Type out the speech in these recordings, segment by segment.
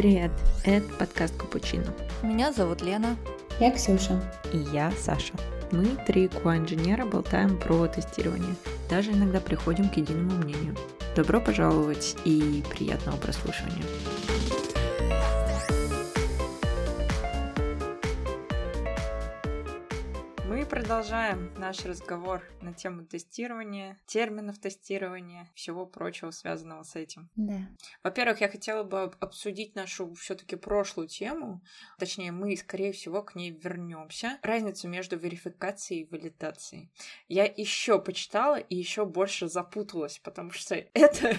Привет, это подкаст Капучино. Меня зовут Лена. Я Ксюша. И я Саша. Мы, три QA-инженера, болтаем про тестирование. Даже иногда приходим к единому мнению. Добро пожаловать и приятного прослушивания. Продолжаем наш разговор на тему тестирования, терминов тестирования, всего прочего, связанного с этим. Да. Во-первых, я хотела бы обсудить нашу все-таки прошлую тему, точнее, мы, скорее всего, к ней вернемся. Разницу между верификацией и валидацией. Я еще почитала и еще больше запуталась, потому что это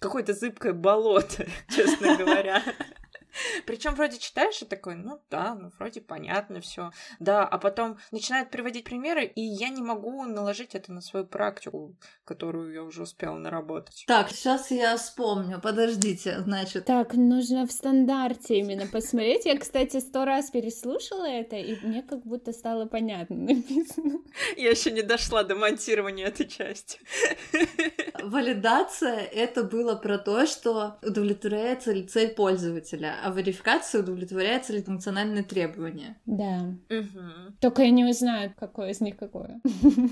какое-то зыбкое болото, честно говоря. Причем вроде читаешь и такой, ну да, ну вроде понятно все. Да, а потом начинает приводить примеры, и я не могу наложить это на свою практику, которую я уже успела наработать. Так, сейчас я вспомню, подождите, значит. Так, нужно в стандарте именно посмотреть. Я, кстати, сто раз переслушала это, и мне как будто стало понятно написано. Я еще не дошла до монтирования этой части. Валидация — это было про то, что удовлетворяется ли цель пользователя, а верификация удовлетворяется ли функциональные требования. Да. Угу. Только я не узнаю, какое из них какое.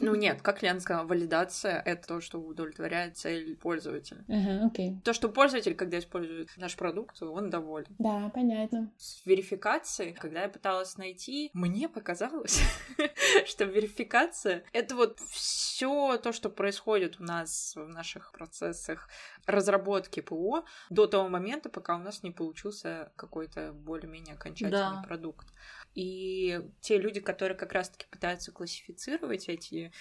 Ну нет, как Лена сказала, валидация — это то, что удовлетворяет цель пользователя. Ага, окей. То, что пользователь, когда использует наш продукт, он доволен. Да, понятно. С верификацией, когда я пыталась найти, мне показалось, что верификация — это вот все то, что происходит у нас в наших процессах разработки ПО до того момента, пока у нас не получился какой-то более-менее окончательный да. продукт. И те люди, которые как раз-таки пытаются классифицировать эти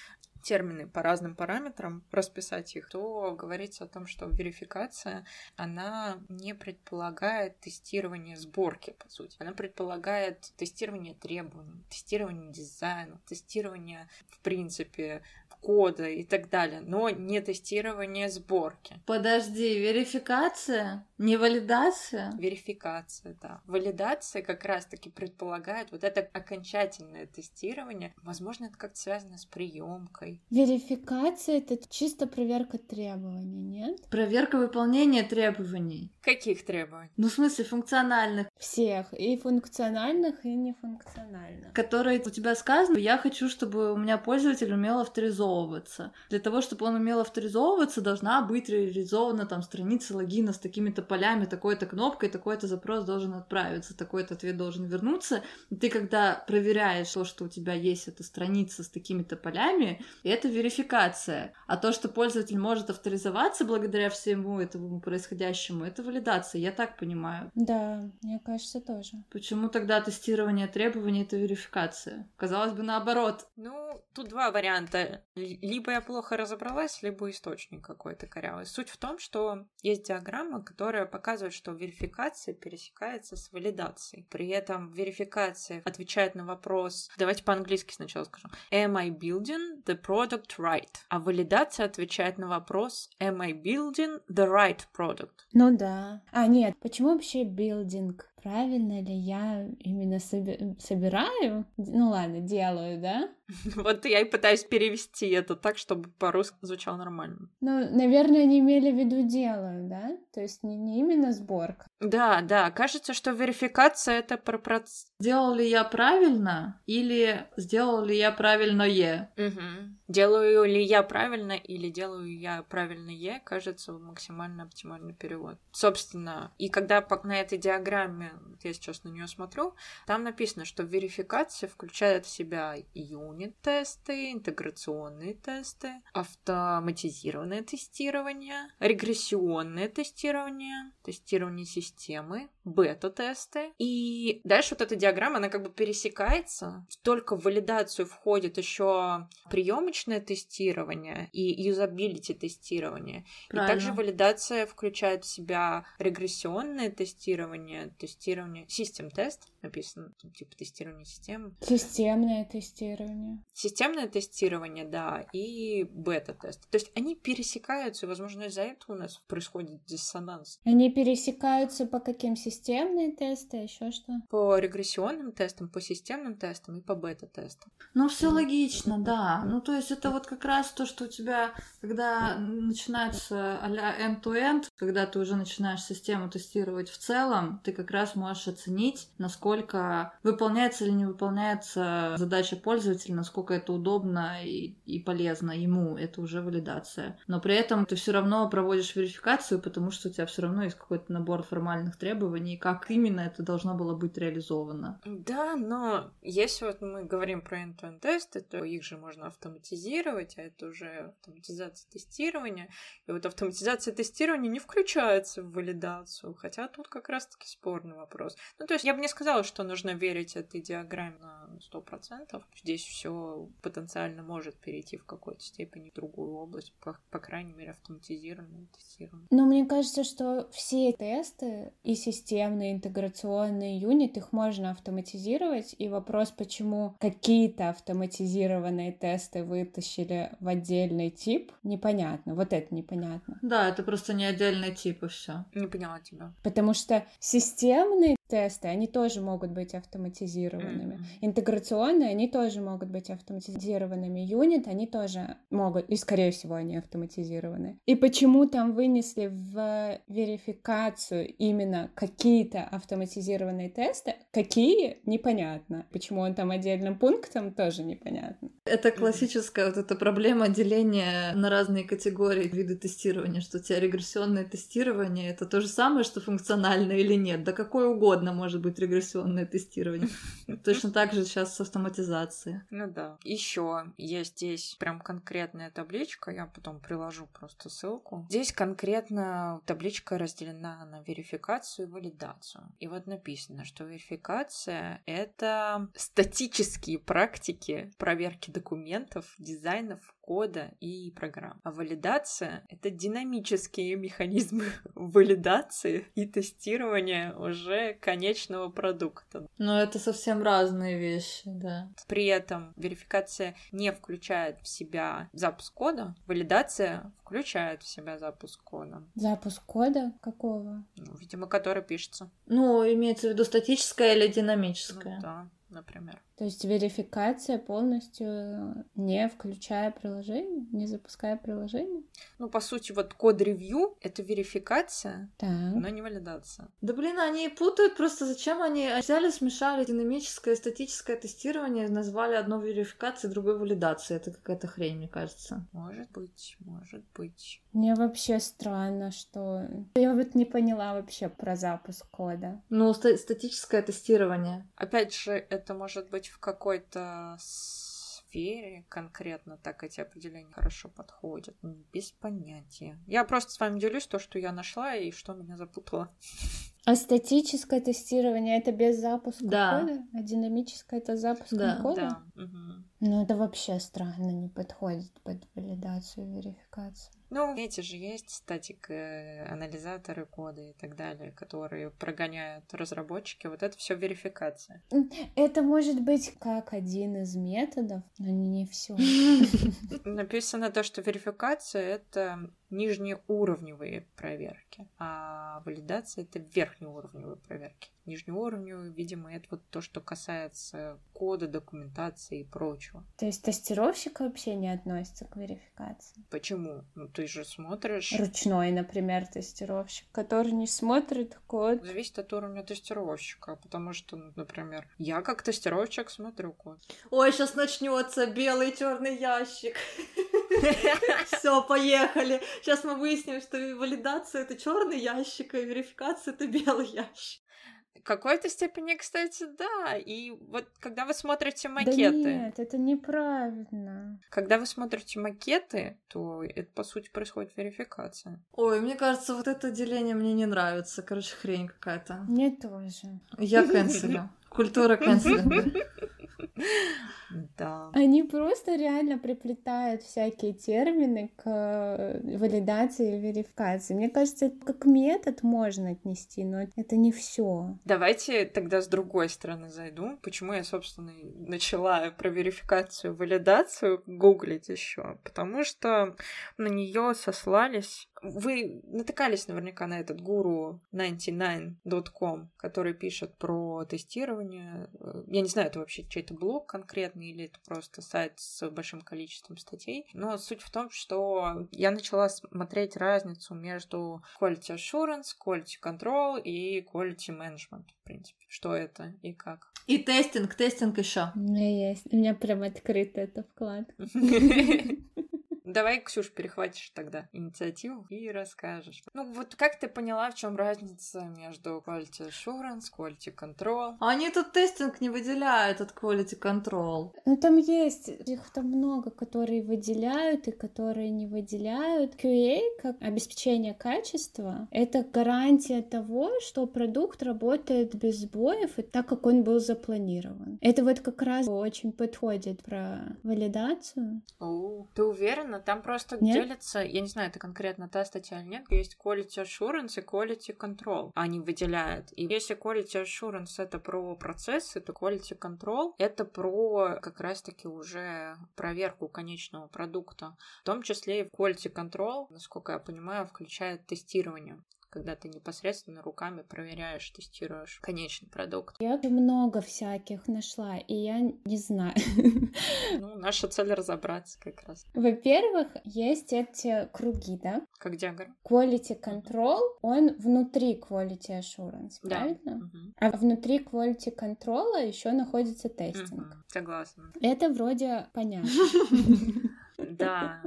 термины по разным параметрам, расписать их, то говорится о том, что верификация, она не предполагает тестирование сборки, по сути. Она предполагает тестирование требований, тестирование дизайна, тестирование, в принципе, кода и так далее, но не тестирование сборки. Подожди, верификация? Не валидация? Верификация, да. Валидация как раз-таки предполагает вот это окончательное тестирование. Возможно, это как-то связано с приемкой. Верификация — это чисто проверка требований, нет? Проверка выполнения требований. Каких требований? Ну, в смысле, функциональных. Всех. И функциональных, и нефункциональных. Которые у тебя сказано, я хочу, чтобы у меня пользователь умел авторизовывать авторизовываться. Для того, чтобы он умел авторизовываться, должна быть реализована там страница логина с такими-то полями, такой-то кнопкой, такой-то запрос должен отправиться, такой-то ответ должен вернуться. И ты, когда проверяешь то, что у тебя есть эта страница с такими-то полями, это верификация. А то, что пользователь может авторизоваться благодаря всему этому происходящему, это валидация, я так понимаю. Да, мне кажется, тоже. Почему тогда тестирование требований — это верификация? Казалось бы, наоборот. Ну, тут два варианта либо я плохо разобралась, либо источник какой-то корявый. Суть в том, что есть диаграмма, которая показывает, что верификация пересекается с валидацией. При этом верификация отвечает на вопрос, давайте по-английски сначала скажу, am I building the product right? А валидация отвечает на вопрос, am I building the right product? Ну да. А, нет, почему вообще building? Правильно ли я именно соби- собираю? Ну ладно, делаю, да? Вот я и пытаюсь перевести это так, чтобы по-русски звучало нормально. Ну, наверное, они имели в виду делаю, да? То есть не, не именно сборка. Да, да, кажется, что верификация это про процесс. Сделал ли я правильно или сделал ли я правильное? Угу. Делаю ли я правильно или делаю я правильное, кажется, максимально оптимальный перевод. Собственно, и когда на этой диаграмме, я сейчас на нее смотрю, там написано, что верификация включает в себя юнит-тесты, интеграционные тесты, автоматизированное тестирование, регрессионное тестирование, тестирование системы, бета-тесты. И дальше вот эта диаграмма, она как бы пересекается. Только в валидацию входит еще приемочное тестирование и юзабилити тестирование. Правильно. И также валидация включает в себя регрессионное тестирование, тестирование систем-тест написано, типа тестирование систем. Системное тестирование. Системное тестирование, да, и бета-тест. То есть они пересекаются, и, возможно, из-за этого у нас происходит диссонанс. Они пересекаются по каким системные тесты, а еще что? По регрессионным тестам, по системным тестам и по бета-тестам. Ну, все логично, да. Ну, то есть это вот как раз то, что у тебя, когда начинается а-ля end-to-end, когда ты уже начинаешь систему тестировать в целом, ты как раз можешь оценить, насколько выполняется или не выполняется задача пользователя, насколько это удобно и, и полезно ему, это уже валидация. Но при этом ты все равно проводишь верификацию, потому что у тебя все равно есть какой-то набор формальных требований, как именно это должно было быть реализовано. Да, но если вот мы говорим про end-to-end тесты, то их же можно автоматизировать, а это уже автоматизация тестирования. И вот автоматизация тестирования не включается в валидацию, хотя тут как раз-таки спорный вопрос. Ну, то есть я бы не сказала, что нужно верить этой диаграмме на 100%. Здесь все потенциально может перейти в какой-то степени в другую область, по, по крайней мере, автоматизированное тестирование. Но мне кажется, что все тесты и системные, интеграционные юнит, их можно автоматизировать, и вопрос, почему какие-то автоматизированные тесты вытащили в отдельный тип, непонятно. Вот это непонятно. Да, это просто не отдельный тип и все. Не поняла тебя. Потому что системные тесты, они тоже могут быть автоматизированными. Мгм. Интеграционные, они тоже могут быть автоматизированными. Юнит, они тоже могут, и скорее всего они автоматизированы. И почему там вынесли в верификацию именно какие-то автоматизированные тесты, какие, непонятно. Почему он там отдельным пунктом, тоже непонятно. Это классическая вот эта проблема деления на разные категории виды тестирования, что у тебя регрессионное тестирование это то же самое, что функциональное или нет. Да какое угодно может быть регрессионное тестирование. Точно так же сейчас с автоматизацией. Ну да. Еще есть здесь прям конкретная табличка, я потом приложу просто ссылку. Здесь конкретно табличка разделена на верификацию и валидацию. И вот написано, что верификация — это статические практики проверки документов, дизайнов, кода и программ. А валидация — это динамические механизмы валидации и тестирования уже конечного продукта. Но это совсем разные вещи, да. При этом верификация не включает в себя запуск кода, валидация включает в себя запуск кода. Запуск кода какого? Ну, видимо, который пишется. Ну, имеется в виду статическое или Ну, динамическое. да, например. То есть верификация полностью не включая приложение, не запуская приложение? Ну, по сути, вот код-ревью — это верификация, Так. но не валидация. Да блин, они путают просто, зачем они взяли, смешали динамическое и статическое тестирование, назвали одно верификацией, другой валидацией. Это какая-то хрень, мне кажется. Может быть, может быть. Мне вообще странно, что... Я вот не поняла вообще про запуск кода. Ну, ста- статическое тестирование. Опять же, это может быть в какой-то сфере конкретно так эти определения хорошо подходят. М, Без понятия. Я просто с вами делюсь то, что я нашла и что меня запутало. А статическое тестирование это без запуска Да. кода? А динамическое это с запуском Да. кода? Да. мгм. Ну это вообще странно, не подходит под валидацию и верификацию. Ну, эти же есть статик, э, анализаторы кода и так далее, которые прогоняют разработчики. Вот это все верификация. Это может быть как один из методов, но не все. Написано то, что верификация это нижнеуровневые проверки, а валидация это верхнеуровневые проверки. Нижнеуровневые, видимо, это вот то, что касается кода, документации и прочего. То есть тестировщик вообще не относится к верификации. Почему? Ну, ты же смотришь... Ручной, например, тестировщик, который не смотрит код. Зависит от уровня тестировщика, потому что, ну, например, я как тестировщик смотрю код. Ой, сейчас начнется белый черный ящик. Все, поехали. Сейчас мы выясним, что валидация это черный ящик, а верификация это белый ящик. В какой-то степени, кстати, да. И вот когда вы смотрите Да макеты, нет, это неправильно. когда вы смотрите макеты, то это, по сути, происходит верификация. Ой, мне кажется, вот это деление мне не нравится. Короче, хрень какая-то. Мне тоже. Я канцелю. Культура канцелинга. Да. Они просто реально приплетают всякие термины к э, валидации и верификации. Мне кажется, это как метод можно отнести, но это не все. Давайте тогда с другой стороны зайду. Почему я, собственно, начала про верификацию, валидацию гуглить еще? Потому что на нее сослались вы натыкались наверняка на этот гуру 99.com, который пишет про тестирование. Я не знаю, это вообще чей-то блог конкретный или это просто сайт с большим количеством статей. Но суть в том, что я начала смотреть разницу между quality assurance, quality control и quality management, в принципе. Что это и как. И тестинг, тестинг еще. У меня есть. У меня прям открыта эта вкладка. Давай, Ксюш, перехватишь тогда инициативу и расскажешь. Ну, вот как ты поняла, в чем разница между quality assurance, quality control? Они тут тестинг не выделяют от quality control. Ну, там есть, их там много, которые выделяют и которые не выделяют. QA, как обеспечение качества, это гарантия того, что продукт работает без сбоев и так, как он был запланирован. Это вот как раз очень подходит про валидацию. О, ты уверена? Там просто Нет? делятся, я не знаю, это конкретно та статья или нет, есть quality assurance и quality control. Они выделяют. И если quality assurance это про процессы, то quality control это про как раз-таки уже проверку конечного продукта. В том числе и quality control, насколько я понимаю, включает тестирование когда ты непосредственно руками проверяешь, тестируешь конечный продукт. Я много всяких нашла, и я не знаю. Ну, наша цель разобраться как раз. Во-первых, есть эти круги, да? Как диаграмма. Quality control, он внутри quality assurance, Да. правильно? Мгм. А внутри quality control еще находится тестинг. Мгм. Согласна. Это вроде понятно. Да.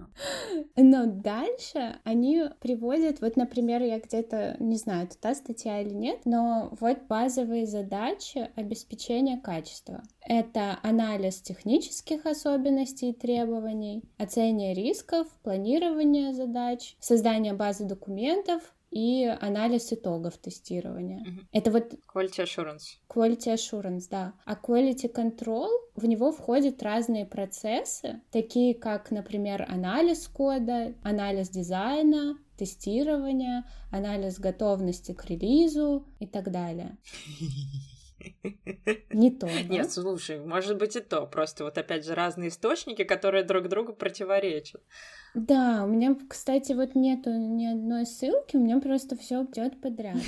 Но дальше они приводят, вот, например, я где-то, не знаю, это та статья или нет, но вот базовые задачи обеспечения качества. Это анализ технических особенностей и требований, оценивание рисков, планирование задач, создание базы документов и анализ итогов тестирования. Мгм. Это вот Quality assurance. Quality assurance, да. А quality control, в него входят разные процессы, такие как, например, анализ кода, анализ дизайна, тестирование, анализ готовности к релизу и так далее. Не то, да? Нет, слушай, может быть и то. Просто вот опять же разные источники, которые друг другу противоречат. Да, у меня, кстати, вот нету ни одной ссылки, у меня просто все идет подряд.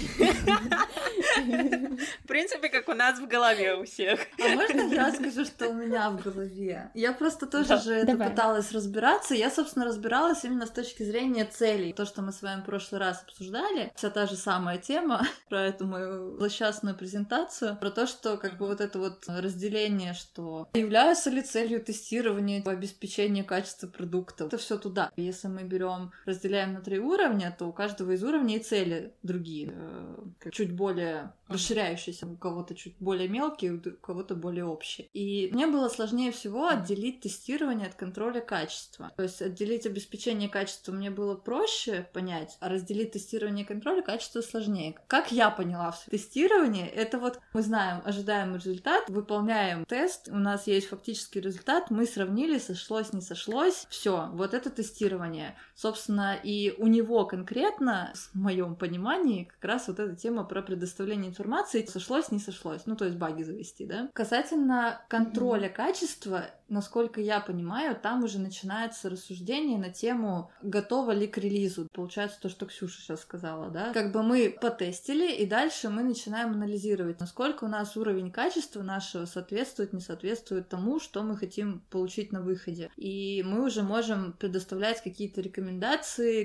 В принципе, как у нас в голове у всех. А можно я скажу, что у меня в голове? Я просто тоже же это пыталась разбираться. Я, собственно, разбиралась именно с точки зрения целей. То, что мы с вами в прошлый раз обсуждали, вся та же самая тема про эту мою злосчастную презентацию, про то, что как бы вот это вот разделение, что является ли целью тестирования обеспечения качества продукта. Это все туда. Если мы берем, разделяем на три уровня, то у каждого из уровней цели другие, э, чуть более расширяющиеся, у кого-то чуть более мелкие, у кого-то более общие. И мне было сложнее всего отделить тестирование от контроля качества. То есть отделить обеспечение качества мне было проще понять, а разделить тестирование и контроль качества сложнее. Как я поняла в тестировании, это вот мы знаем ожидаемый результат, выполняем тест, у нас есть фактический результат, мы сравнили, сошлось, не сошлось, все, вот это тестирование тестирования Собственно, и у него конкретно, в моем понимании, как раз вот эта тема про предоставление информации сошлось, не сошлось, ну то есть баги завести, да. Касательно контроля качества, насколько я понимаю, там уже начинается рассуждение на тему, готово ли к релизу. Получается то, что Ксюша сейчас сказала, да. Как бы мы потестили, и дальше мы начинаем анализировать, насколько у нас уровень качества нашего соответствует, не соответствует тому, что мы хотим получить на выходе. И мы уже можем предоставлять какие-то рекомендации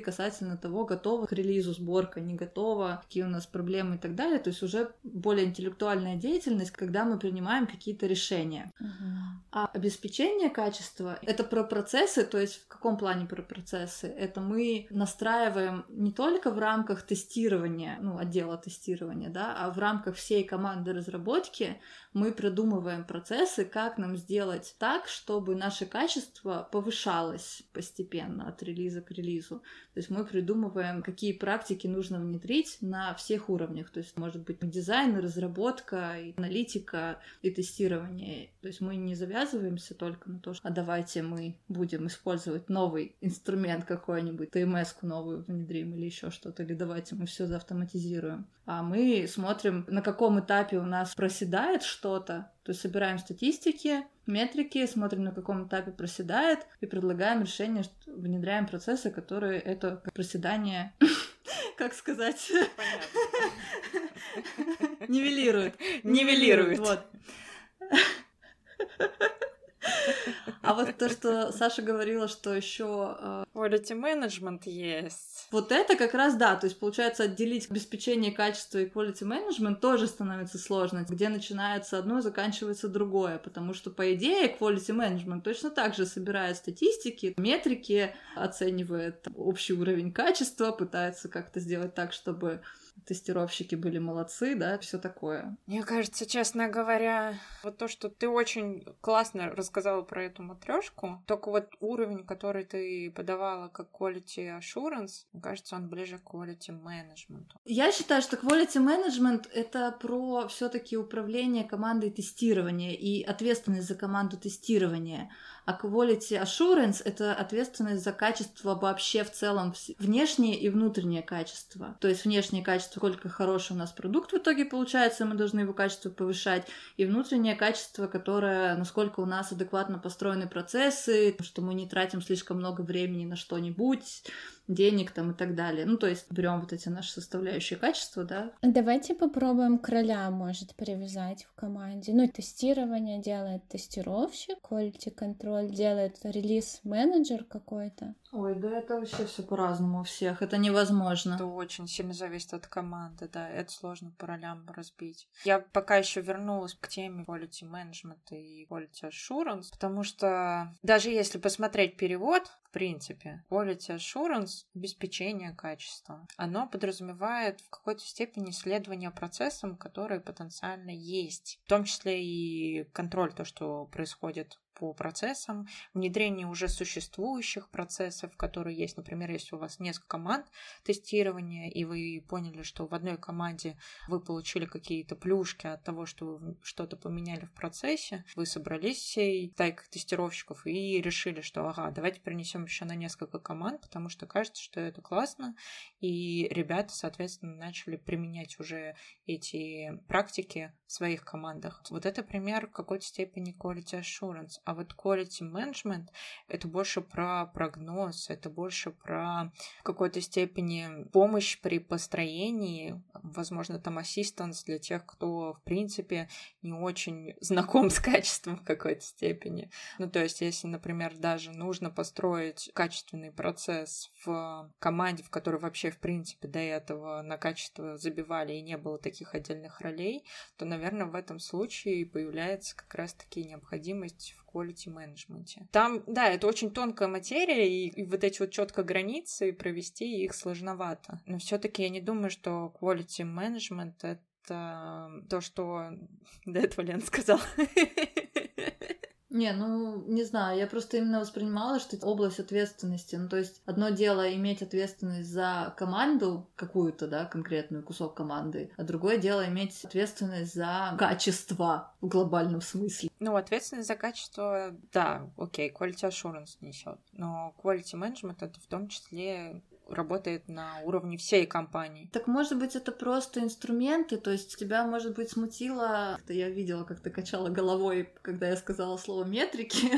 касательно того, готова к релизу сборка, не готова, какие у нас проблемы и так далее. То есть уже более интеллектуальная деятельность, когда мы принимаем какие-то решения. Мгм. А обеспечение качества — это про процессы, то есть в каком плане про процессы? Это мы настраиваем не только в рамках тестирования, ну, отдела тестирования, да, а в рамках всей команды разработки мы продумываем процессы, как нам сделать так, чтобы наше качество повышалось постепенно от релиза к релизу. То есть мы придумываем, какие практики нужно внедрить на всех уровнях. То есть может быть дизайн, разработка, аналитика и тестирование. То есть мы не завязываемся только на то, что а давайте мы будем использовать новый инструмент какой-нибудь, ТМС-ку новую внедрим или еще что-то, или давайте мы все заавтоматизируем. А мы смотрим, на каком этапе у нас проседает что-то, то есть собираем статистики, метрики, смотрим, на каком этапе проседает, и предлагаем решение, внедряем процессы, которые это проседание, как сказать, нивелируют. Нивелируют. Вот. А вот то, что Саша говорила, что еще э, quality management есть. Вот это как раз да, то есть получается отделить обеспечение качества и quality management тоже становится сложно, где начинается одно и заканчивается другое, потому что по идее quality management точно так же собирает статистики, метрики, оценивает общий уровень качества, пытается как-то сделать так, чтобы тестировщики были молодцы, да, все такое. Мне кажется, честно говоря, вот то, что ты очень классно рассказала про эту матрешку, только вот уровень, который ты подавала как quality assurance, мне кажется, он ближе к quality management. Я считаю, что quality management — это про все таки управление командой тестирования и ответственность за команду тестирования. А quality assurance — это ответственность за качество вообще в целом, внешнее и внутреннее качество. То есть внешнее качество, сколько хороший у нас продукт в итоге получается, мы должны его качество повышать, и внутреннее качество, которое, насколько у нас адекватно построены процессы, что мы не тратим слишком много времени на что-нибудь, денег там и так далее. Ну, то есть берем вот эти наши составляющие качества, да. Давайте попробуем короля, может, привязать в команде. Ну, тестирование делает тестировщик, quality control делает релиз-менеджер какой-то. Ой, да это вообще все по-разному у всех. Это невозможно. Это очень сильно зависит от команды, да. Это сложно по ролям разбить. Я пока еще вернулась к теме quality management и quality assurance, потому что даже если посмотреть перевод, в принципе, quality assurance — обеспечение качества. Оно подразумевает в какой-то степени исследование процессам, которые потенциально есть, в том числе и контроль, то, что происходит по процессам, внедрение уже существующих процессов, которые есть. Например, если у вас несколько команд тестирования, и вы поняли, что в одной команде вы получили какие-то плюшки от того, что вы что-то поменяли в процессе, вы собрались всей тайкой тестировщиков и решили, что ага, давайте принесем еще на несколько команд, потому что кажется, что это классно, и ребята, соответственно, начали применять уже эти практики в своих командах. Вот это пример в какой-то степени quality assurance. А вот quality management — это больше про прогноз, это больше про в какой-то степени помощь при построении, возможно, там ассистанс для тех, кто, в принципе, не очень знаком с качеством в какой-то степени. Ну, то есть, если, например, даже нужно построить качественный процесс в команде, в которой вообще, в принципе, до этого на качество забивали и не было таких отдельных ролей, то, наверное, в этом случае появляется как раз-таки необходимость в quality менеджменте. Там, да, это очень тонкая материя, и, и вот эти вот четко границы провести их сложновато. Но все-таки я не думаю, что quality management это то, что до этого Лен сказал. Не, ну, не знаю, я просто именно воспринимала, что это область ответственности. Ну, то есть, одно дело иметь ответственность за команду какую-то, да, конкретную кусок команды, а другое дело иметь ответственность за качество в глобальном смысле. Ну, ответственность за качество, да, окей, quality assurance несет, но quality management это в том числе работает на уровне всей компании. Так может быть это просто инструменты, то есть тебя, может быть, смутило... Я видела, как ты качала головой, когда я сказала слово метрики.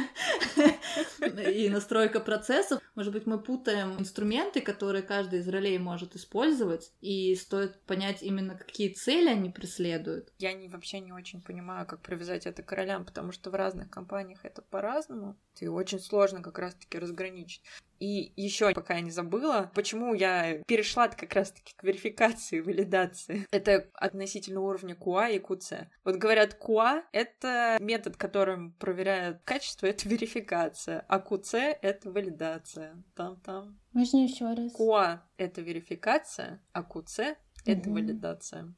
и настройка процессов. Может быть, мы путаем инструменты, которые каждый из ролей может использовать, и стоит понять именно, какие цели они преследуют. Я не, вообще не очень понимаю, как привязать это к ролям, потому что в разных компаниях это по-разному. И очень сложно как раз-таки разграничить. И еще, пока я не забыла, почему я перешла как раз-таки к верификации, валидации. Это относительно уровня QA и QC. Вот говорят, QA — это метод, которым проверяют качество, это верификация, а QC — это валидация. Там-там. Можно еще раз? QA — это верификация, а QC — это угу. валидация.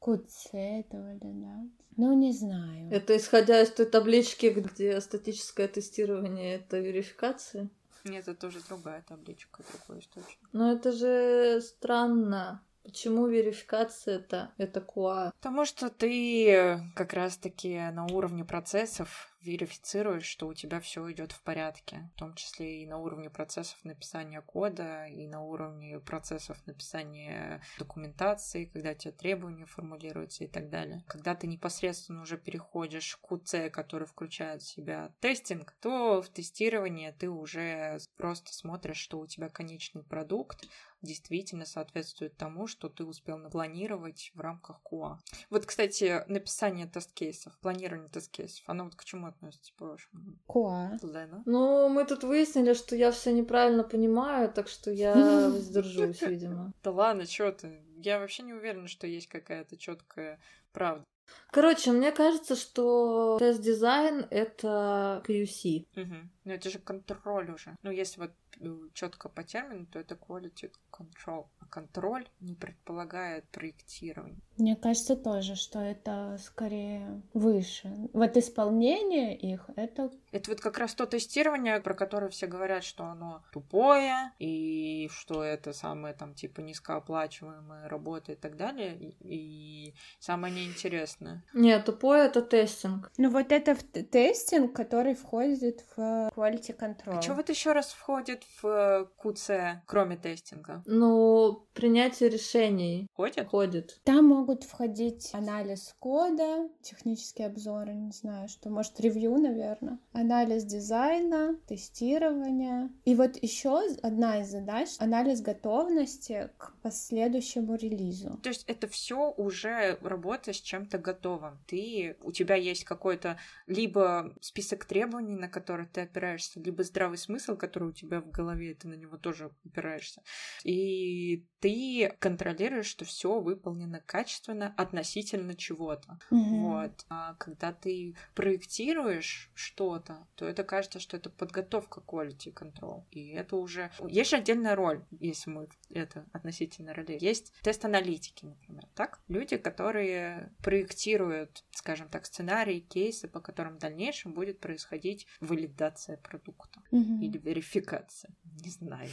QC — это валидация? Ну, не знаю. Это исходя из той таблички, где статическое тестирование — это верификация? Нет, это тоже другая табличка, другой источник. Но это же странно. Почему верификация это это QA? Потому что ты как раз-таки на уровне процессов верифицируешь, что у тебя все идет в порядке, в том числе и на уровне процессов написания кода, и на уровне процессов написания документации, когда тебе требования формулируются и так далее. Когда ты непосредственно уже переходишь к QC, который включает в себя тестинг, то в тестировании ты уже просто смотришь, что у тебя конечный продукт, действительно соответствует тому, что ты успел напланировать в рамках QA. Вот, кстати, написание тест-кейсов, планирование тест-кейсов, оно вот к чему относится, по-вашему? Куа. Лена? Ну, мы тут выяснили, что я все неправильно понимаю, так что я воздержусь, видимо. Да ладно, что ты? Я вообще не уверена, что есть какая-то четкая правда. Короче, мне кажется, что тест-дизайн — это QC. Угу. Ну, это же контроль уже. Ну, если вот э, четко по термину, то это quality control. Контроль не предполагает проектирование. Мне кажется тоже, что это скорее выше. Вот исполнение их — это... Это вот как раз то тестирование, про которое все говорят, что оно тупое, и что это самое там типа низкооплачиваемая работа и так далее, и, и самое неинтересное. Нет, тупое — это тестинг. Ну вот это тестинг, который входит в quality control. А что вот еще раз входит в QC, кроме тестинга? Ну, принятие решений. Ходит? Ходит. Там могут входить анализ кода, технические обзоры, не знаю, что, может, ревью, наверное, анализ дизайна, тестирование. И вот еще одна из задач — анализ готовности к последующему релизу. То есть это все уже работа с чем-то готовым. Ты, у тебя есть какой-то либо список требований, на которые ты опираешься, либо здравый смысл, который у тебя в голове, ты на него тоже опираешься. И ты контролируешь, что все выполнено качественно относительно чего-то. Mm-hmm. Вот. А когда ты проектируешь что-то, то это кажется, что это подготовка quality control. И это уже... Есть же отдельная роль, если мы это относительно ролей. Есть тест-аналитики, например, так? Люди, которые проектируют, скажем так, сценарии, кейсы, по которым в дальнейшем будет происходить валидация продукта mm-hmm. или верификация. Не знаю.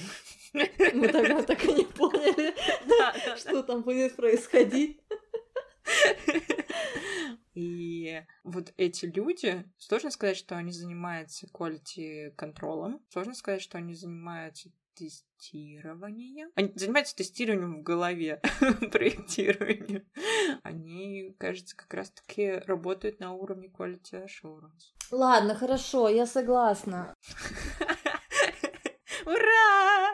Мы тогда так и не поняли, что там будет происходить. И вот эти люди, сложно сказать, что они занимаются quality контролем, сложно сказать, что они занимаются тестированием. Они занимаются тестированием в голове, проектированием. Они, кажется, как раз-таки работают на уровне quality assurance. Ладно, хорошо, я согласна. Ура!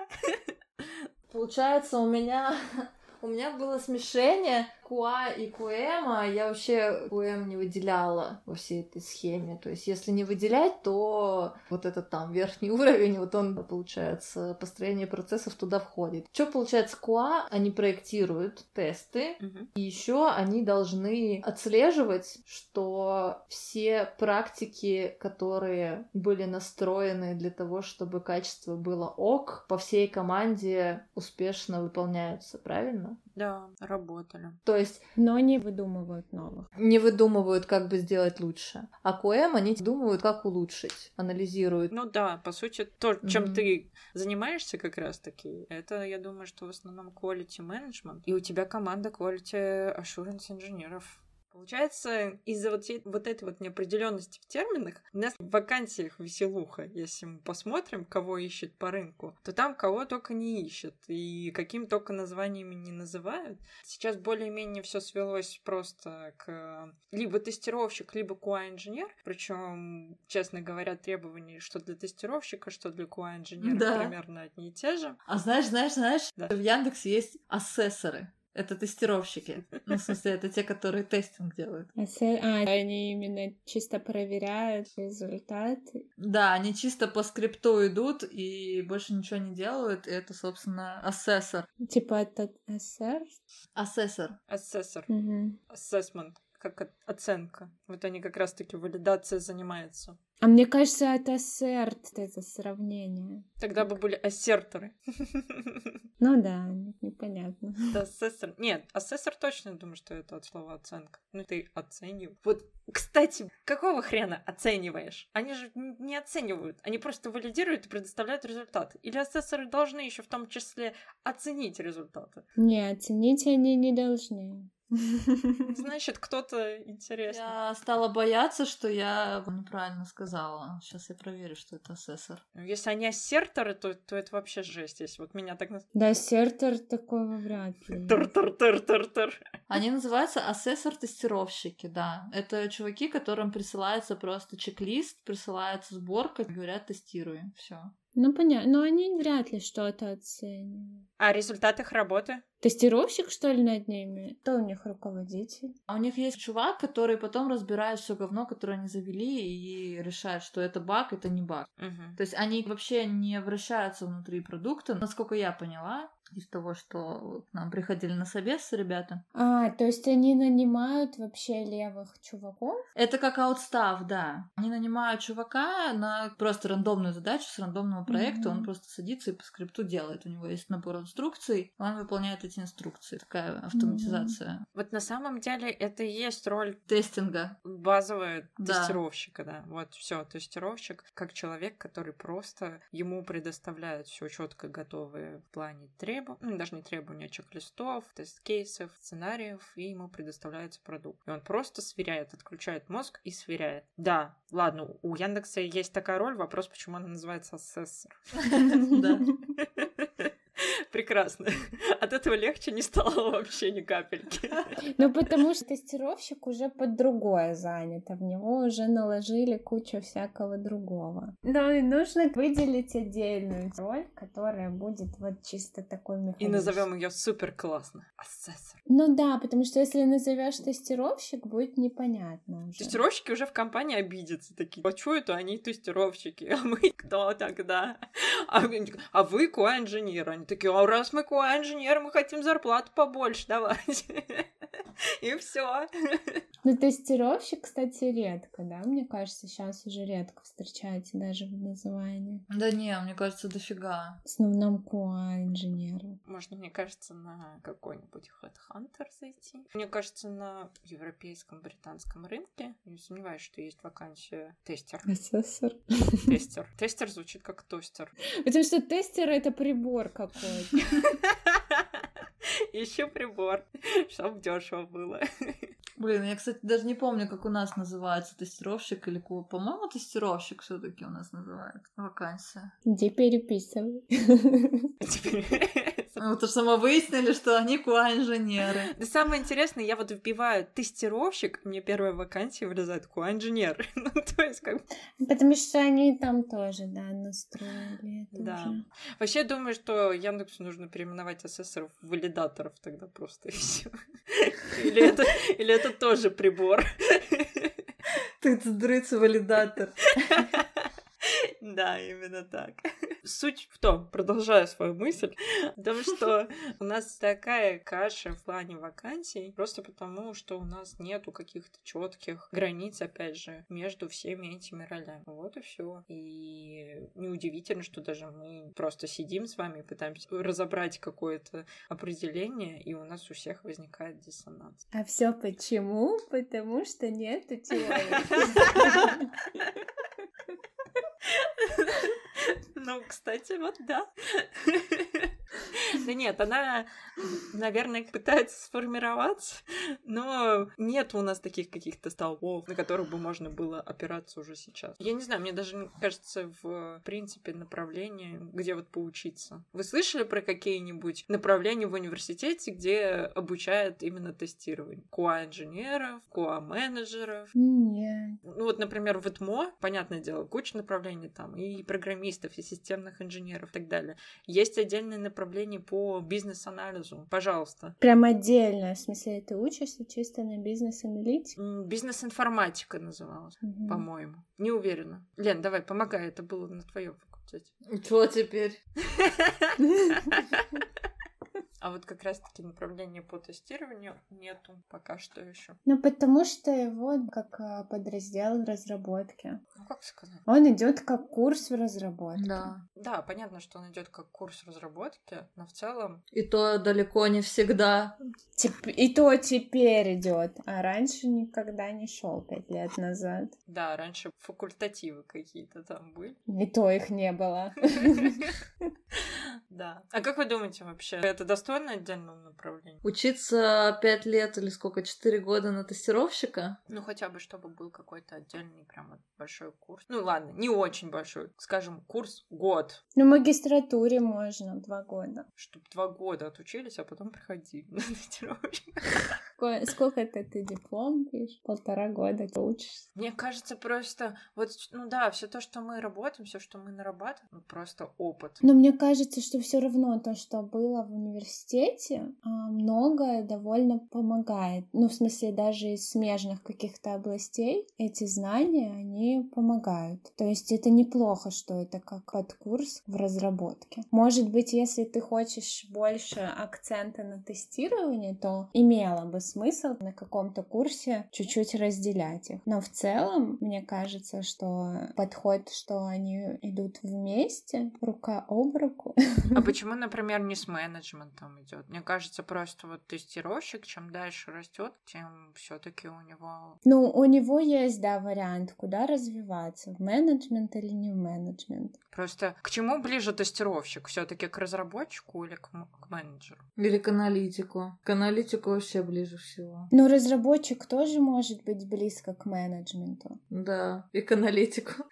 Получается, у меня у меня было смешение Куа и Куэма. Я вообще Куэм не выделяла во всей этой схеме. То есть, если не выделять, то вот этот там верхний уровень, вот он, получается, построение процессов туда входит. Что получается, Куа, они проектируют тесты, Мгм. и еще они должны отслеживать, что все практики, которые были настроены для того, чтобы качество было ок, по всей команде успешно выполняются, правильно? Да, работали. То есть Но не выдумывают новых. не выдумывают, как бы сделать лучше. А КОЭМ они думают, как улучшить, анализируют. Ну да, по сути, то, чем Мгм. ты занимаешься как раз-таки, это, я думаю, что в основном quality management. И у тебя команда quality assurance инженеров Получается, из-за вот, вот этой вот неопределенности в терминах у нас в вакансиях веселуха. Если мы посмотрим, кого ищет по рынку, то там кого только не ищет и каким только названиями не называют. Сейчас более-менее все свелось просто к либо тестировщик, либо QA-инженер. Причем, честно говоря, требования, что для тестировщика, что для QA-инженера да. примерно одни и те же. А знаешь, знаешь, знаешь, да. в Яндексе есть ассессоры. Это тестировщики. Ну, в смысле, это те, которые тестинг делают. А, а они именно чисто проверяют результаты? Да, они чисто по скрипту идут и больше ничего не делают. И это, собственно, ассессор. Типа это ассессор? Ассессор. Ассессор. Assessment как оценка. Вот они как раз-таки валидацией занимаются. А мне кажется, это ассерт, это сравнение. Тогда бы были ассерторы. Ну да, непонятно. Да, ассессор. Нет, ассессор точно думаю, что это от слова оценка. Ну ты оцениваешь. Вот, кстати, какого хрена оцениваешь? Они же не оценивают, они просто валидируют и предоставляют результаты. Или ассессоры должны еще в том числе оценить результаты? Не, оценить они не должны. Значит, кто-то интересный. Я стала бояться, что я неправильно сказала. Сейчас я проверю, что это ассессор. Ну, если они ассерторы, то, то это вообще жесть. Если вот меня так... Да, ассертор такого вряд ли. Тур-тур-тур-тур-тур. Они называются ассессор-тестировщики, да. Это чуваки, которым присылается просто чек-лист, присылается сборка, говорят, тестируем. Все. Ну, понятно. Но они вряд ли что-то оценивают. А результат их работы? Тестировщик, что ли, над ними? Кто у них руководитель? А у них есть чувак, который потом разбирает все говно, которое они завели, и решает, что это баг, это не баг. Угу. То есть они вообще не вращаются внутри продукта, насколько я поняла из того, что к нам приходили на собес ребята. А, то есть они нанимают вообще левых чуваков? Это как аутстав, да. Они нанимают чувака на просто рандомную задачу с рандомного проекта, mm-hmm. он просто садится и по скрипту делает. У него есть набор инструкций, он выполняет эти инструкции. Такая автоматизация. Mm-hmm. Вот на самом деле это и есть роль тестинга. Базового да. тестировщика, да. Вот все, тестировщик как человек, который просто ему предоставляет все четко готовое в плане требований, требований, ну, даже не требования, а чек-листов, тест-кейсов, сценариев, и ему предоставляется продукт. И он просто сверяет, отключает мозг и сверяет. Да, ладно, у Яндекса есть такая роль, вопрос, почему она называется ассессор. Да. Прекрасно. От этого легче не стало вообще ни капельки. Ну, потому что тестировщик уже под другое занят, а в него уже наложили кучу всякого другого. Но и нужно выделить отдельную роль, которая будет вот чисто такой механизм. И назовем ее супер классно. Ассессор. Ну да, потому что если назовешь тестировщик, будет непонятно уже. Тестировщики уже в компании обидятся такие. А что это они тестировщики? А мы кто тогда? А, а вы ко-инженер. Они такие, а раз мы ко-инженер, мы хотим зарплату побольше давать. И все. Ну, тестировщик, кстати, редко, да? Мне кажется, сейчас уже редко встречаете даже в названии. Да не, мне кажется, дофига. В основном QA инженеру. Можно, мне кажется, на какой-нибудь Headhunter зайти. Мне кажется, на европейском, британском рынке. Не сомневаюсь, что есть вакансия тестер. Ассессор. Тестер. Тестер звучит как тостер. Потому что тестер — это прибор какой-то. Ищу прибор, чтобы дешево было. Блин, я, кстати, даже не помню, как у нас называется тестировщик или кого. По-моему, тестировщик все таки у нас называют. Вакансия. Иди переписывай. Мы вот сама выяснили, что они QA-инженеры. Да самое интересное, я вот вбиваю тестировщик, мне первая вакансия вылезает QA-инженер. ну, то есть как... Потому что они там тоже, да, настроили это Да. Уже. Вообще, я думаю, что Яндексу нужно переименовать ассессоров в валидаторов тогда просто и все. Или это, или это тоже прибор. Ты дрыц валидатор. Да, именно так. Суть в том, продолжаю свою мысль, в том, что у нас такая каша в плане вакансий, просто потому, что у нас нету каких-то четких границ, опять же, между всеми этими ролями. Вот и все. И неудивительно, что даже мы просто сидим с вами и пытаемся разобрать какое-то определение, и у нас у всех возникает диссонанс. А все почему? Потому что нету теории. Ну, кстати, вот да. Да нет, она, наверное, пытается сформироваться, но нет у нас таких каких-то столбов, на которых бы можно было опираться уже сейчас. Я не знаю, мне даже кажется, в принципе, направление, где вот поучиться. Вы слышали про какие-нибудь направления в университете, где обучают именно тестированию? QA-инженеров, QA-менеджеров? Нет. Ну вот, например, в ЭТМО, понятное дело, куча направлений там, и программистов, и системных инженеров и так далее. Есть отдельное направление по бизнес-анализу. Пожалуйста. Прям отдельно. В смысле, ты учишься чисто на бизнес-аналитике? Бизнес-информатика называлась, угу. по-моему. Не уверена. Лен, давай, помогай, это было на твоем факультете. Что теперь? А вот как раз-таки направления по тестированию нету пока что еще. Ну, потому что его как а, подраздел разработки. Ну, как сказать? Он идет как курс в разработке. Да. Да, понятно, что он идет как курс разработки, но в целом. И то далеко не всегда. Тип... И то теперь идет, а раньше никогда не шел пять лет назад. Да, раньше факультативы какие-то там были. И то их не было. Да. А как вы думаете вообще, это достойно отдельного направления? Учиться пять лет или сколько, четыре года на тестировщика? Ну, хотя бы, чтобы был какой-то отдельный прям вот большой курс. Ну, ладно, не очень большой. Скажем, курс год. Ну, в магистратуре можно два года. Чтобы два года отучились, а потом приходили на тестировщика. Сколько это ты диплом пишешь? Полтора года ты учишься? Мне кажется, просто вот, ну да, все то, что мы работаем, все, что мы нарабатываем, ну, просто опыт. Но мне кажется, что все равно то, что было в университете, а, многое довольно помогает. Ну, в смысле, даже из смежных каких-то областей эти знания, они помогают. То есть это неплохо, что это как подкурс в разработке. Может быть, если ты хочешь больше акцента на тестирование, то имело бы смысл на каком-то курсе чуть-чуть разделять их. Но в целом, мне кажется, что подход, что они идут вместе, рука об руку. А почему, например, не с менеджментом идет? Мне кажется, просто вот тестировщик, чем дальше растет, тем все-таки у него. Ну, у него есть, да, вариант, куда развиваться, в менеджмент или не в менеджмент. Просто к чему ближе тестировщик? Все-таки к разработчику или к, к менеджеру? Или к аналитику? К аналитику вообще ближе всего. Но разработчик тоже может быть близко к менеджменту. Да, и к аналитику,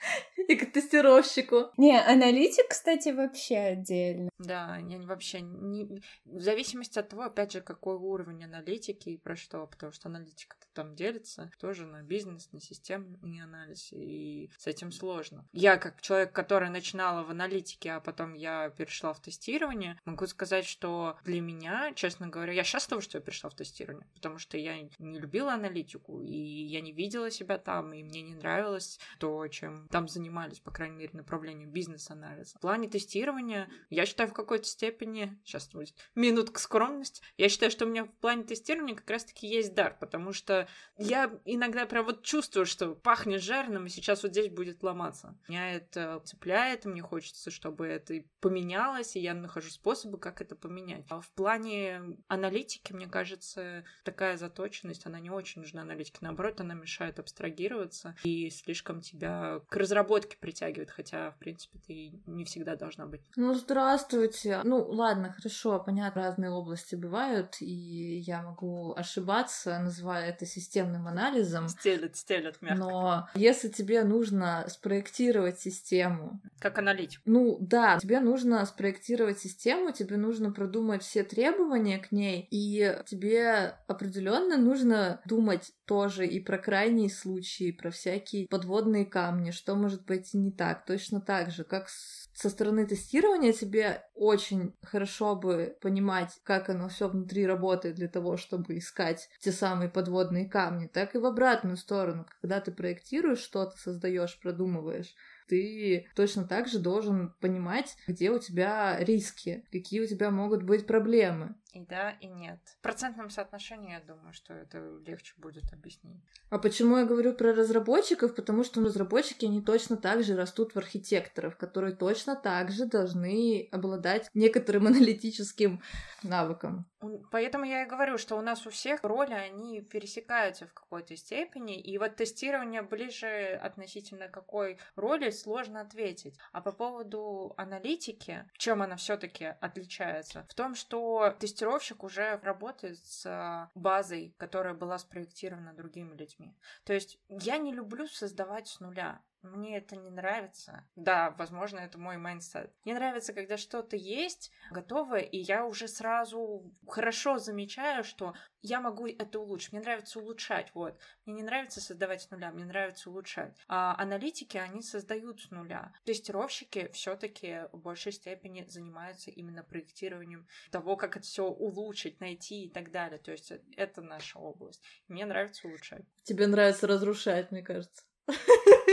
и к тестировщику. Не, аналитик, кстати, вообще отдельно. Да, я вообще не... В зависимости от того, опять же, какой уровень аналитики и про что, потому что аналитика там делится тоже на бизнес, на системный анализ, и с этим сложно. Я, как человек, который начинала в аналитике, а потом я перешла в тестирование, могу сказать, что для меня, честно говоря, я счастлива, что я перешла в тестирование, потому что я не любила аналитику, и я не видела себя там, и мне не нравилось то, чем там занимались, по крайней мере, направлением бизнес-анализа. В плане тестирования, я считаю, в какой-то степени, сейчас будет минутка скромности, я считаю, что у меня в плане тестирования как раз-таки есть дар, потому что я иногда прям вот чувствую, что пахнет жареным, и сейчас вот здесь будет ломаться. Меня это цепляет, мне хочется, чтобы это поменялось, и я нахожу способы, как это поменять. А в плане аналитики, мне кажется, такая заточенность, она не очень нужна аналитике. Наоборот, она мешает абстрагироваться и слишком тебя к разработке притягивает, хотя, в принципе, ты не всегда должна быть. Ну, здравствуйте. Ну, ладно, хорошо, понятно, разные области бывают, и я могу ошибаться, называя это системным анализом. Стелят, стелят мягко. Но если тебе нужно спроектировать систему... Как аналитик. Ну да, тебе нужно спроектировать систему, тебе нужно продумать все требования к ней, и тебе определенно нужно думать тоже и про крайние случаи, про всякие подводные камни, что может пойти не так. Точно так же, как со стороны тестирования тебе очень хорошо бы понимать, как оно все внутри работает для того, чтобы искать те самые подводные камни, так и в обратную сторону, когда ты проектируешь что-то, создаешь, продумываешь, ты точно так же должен понимать, где у тебя риски, какие у тебя могут быть проблемы. И да, и нет. В процентном соотношении, я думаю, что это легче будет объяснить. А почему я говорю про разработчиков? Потому что разработчики, они точно так же растут в архитекторов, которые точно так же должны обладать некоторым аналитическим навыком. Поэтому я и говорю, что у нас у всех роли, они пересекаются в какой-то степени, и вот тестирование ближе относительно какой роли сложно ответить. А по поводу аналитики, в чем она все-таки отличается? В том, что тестировщик уже работает с базой, которая была спроектирована другими людьми. То есть я не люблю создавать с нуля. Мне это не нравится. Да, возможно, это мой mindset. Мне нравится, когда что-то есть готовое, и я уже сразу хорошо замечаю, что я могу это улучшить. Мне нравится улучшать, вот. Мне не нравится создавать с нуля, мне нравится улучшать. А аналитики, они создают с нуля. Тестировщики все таки в большей степени занимаются именно проектированием того, как это все улучшить, найти и так далее. То есть это наша область. Мне нравится улучшать. Тебе нравится разрушать, мне кажется.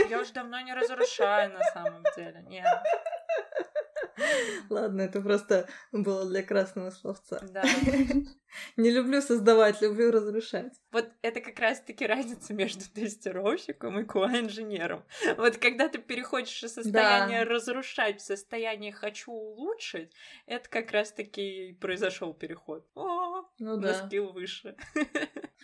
Я уже давно не разрушаю на самом деле. Нет. Ладно, это просто было для красного словца. Да. Не люблю создавать, люблю разрушать. Вот это как раз-таки разница между тестировщиком и QA-инженером. Вот когда ты переходишь из состояния да. разрушать в состояние хочу улучшить, это как раз-таки произошел переход. О, ну да. скилл выше.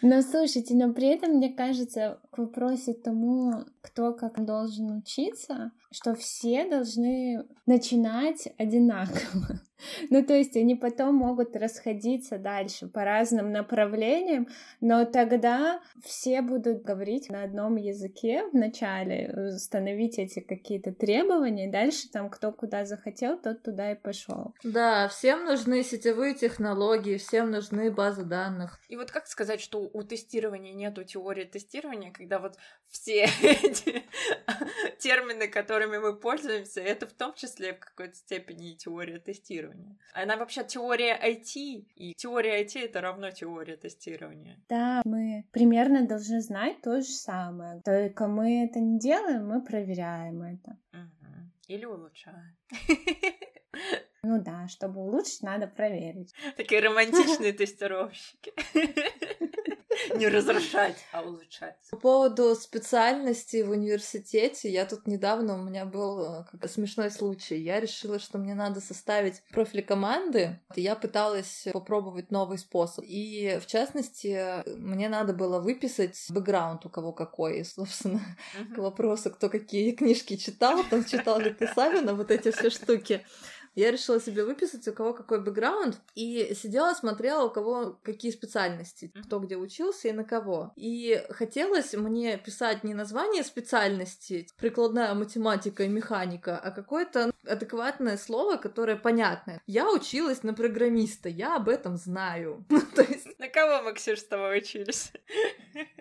Но слушайте, но при этом, мне кажется, к вопросу тому, кто как должен учиться, что все должны начинать одинаково. Ну, то есть они потом могут расходиться дальше по разным направлениям, но тогда все будут говорить на одном языке вначале, установить эти какие-то требования, и дальше там кто куда захотел, тот туда и пошел. Да, всем нужны сетевые технологии, всем нужны базы данных. И вот как сказать, что у тестирования нету теории тестирования, когда вот все эти термины, которыми мы пользуемся, это в том числе в какой-то степени и теория тестирования. Она вообще теория IT, и теория IT это равно теория тестирования. Да, мы примерно должны знать то же самое. Только мы это не делаем, мы проверяем это. Угу. Или улучшаем. Ну да, чтобы улучшить, надо проверить. Такие романтичные тестировщики. Не разрушать, а улучшать. По поводу специальности в университете, я тут недавно, у меня был э, как смешной случай. Я решила, что мне надо составить профиль команды. Я пыталась попробовать новый способ. И, в частности, мне надо было выписать бэкграунд у кого какой. Собственно, к вопросу, кто какие книжки читал, там читал ли ты Савина, вот эти все штуки. Я решила себе выписать, у кого какой бэкграунд, и сидела, смотрела, у кого какие специальности, кто где учился и на кого. И хотелось мне писать не название специальности, прикладная математика и механика, а какое-то адекватное слово, которое понятное. Я училась на программиста, я об этом знаю. То есть... На кого мы, Ксюш, с тобой учились?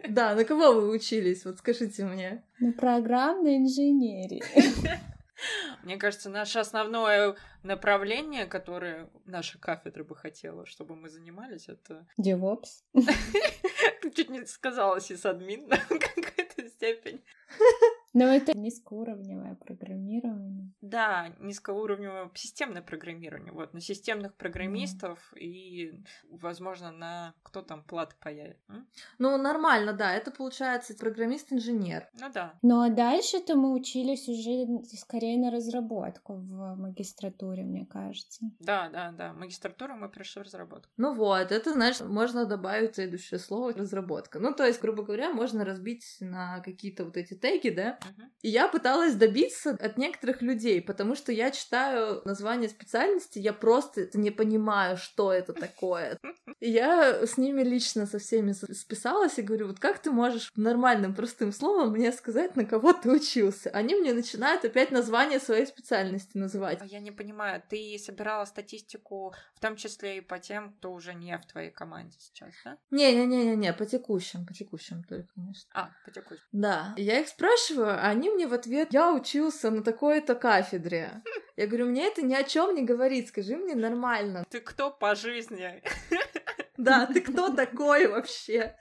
Да, на кого вы учились? Вот скажите мне. На программной инженерии. Мне кажется, наше основное направление, которое наша кафедра бы хотела, чтобы мы занимались, это... DevOps. Чуть не сказала сисадмин на какой-то степень. Но это низкоуровневое программирование. Да, низкоуровневое системное программирование. Вот, на системных программистов mm. и, возможно, на кто там платы появит. М? Ну, нормально, да. Это получается программист-инженер. Ну да. Ну а дальше-то мы учились уже скорее на разработку в магистратуре, мне кажется. Да, да, да. Магистратуру мы пришли в разработку. Ну вот, это значит, можно добавить следующее слово разработка. Ну, то есть, грубо говоря, можно разбить на какие-то вот эти теги, да, и я пыталась добиться от некоторых людей, потому что я читаю название специальности, я просто не понимаю, что это такое. И я с ними лично со всеми списалась и говорю, вот как ты можешь нормальным простым словом мне сказать, на кого ты учился? Они мне начинают опять название своей специальности называть. Я не понимаю, ты собирала статистику в том числе и по тем, кто уже не в твоей команде сейчас, да? Не-не-не-не, по текущим, по текущим только, конечно. А, по текущим. Да. Я их спрашиваю, а они мне в ответ, я учился на такой-то кафедре. Я говорю, мне это ни о чем не говорит, скажи мне нормально. Ты кто по жизни? Да, ты кто такой вообще?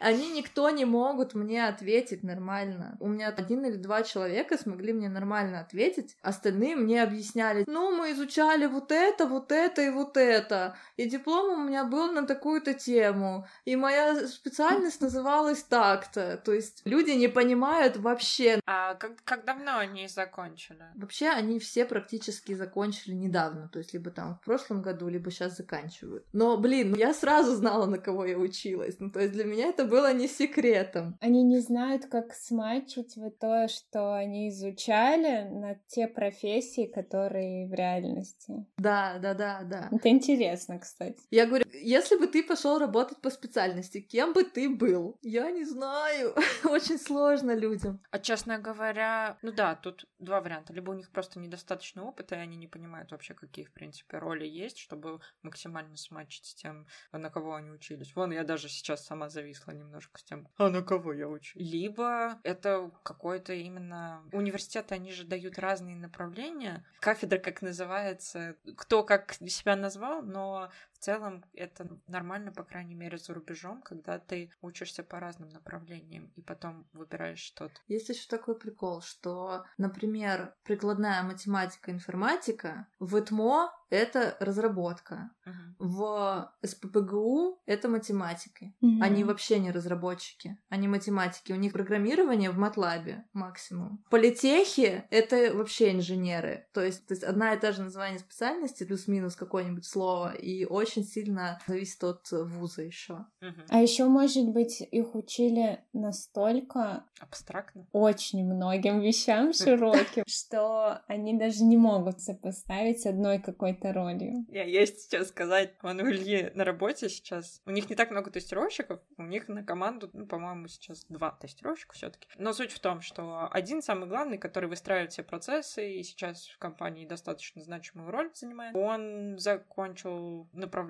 Они никто не могут мне ответить нормально. У меня один или два человека смогли мне нормально ответить, остальные мне объясняли, ну, мы изучали вот это, вот это и вот это, и диплом у меня был на такую-то тему, и моя специальность называлась так-то. То есть люди не понимают вообще. А как, как давно они закончили? Вообще они все практически закончили недавно, то есть либо там в прошлом году, либо сейчас заканчивают. Но, блин, я сразу знала, на кого я училась. Ну, то есть для меня это было не секретом. Они не знают, как смачить вот то, что они изучали на те профессии, которые в реальности. Да, да, да, да. Это интересно, кстати. Я говорю, если бы ты пошел работать по специальности, кем бы ты был? Я не знаю. Очень сложно людям. А честно говоря, ну да, тут два варианта. Либо у них просто недостаточно опыта, и они не понимают вообще, какие, в принципе, роли есть, чтобы максимально смачить с тем, на кого они учились. Вон, я даже сейчас сама зависла немножко с тем, а на кого я учу. Либо это какой-то именно... Университеты, они же дают разные направления. Кафедра, как называется, кто как себя назвал, но целом это нормально, по крайней мере, за рубежом, когда ты учишься по разным направлениям и потом выбираешь что-то. Есть еще такой прикол, что, например, прикладная математика, информатика в ЭТМО это разработка. Uh-huh. В СППГУ это математики. Uh-huh. Они вообще не разработчики, они математики. У них программирование в MATLAB максимум. В политехе это вообще инженеры. То есть, то есть одна и та же название специальности, плюс-минус какое-нибудь слово, и очень сильно зависит от вуза еще. Uh-huh. А еще, может быть, их учили настолько абстрактно, очень многим вещам широким, что они даже не могут сопоставить одной какой-то ролью. Я есть сейчас сказать, вон у Ильи на работе сейчас, у них не так много тестировщиков, у них на команду, ну, по-моему, сейчас два тестировщика все таки Но суть в том, что один самый главный, который выстраивает все процессы и сейчас в компании достаточно значимую роль занимает, он закончил направление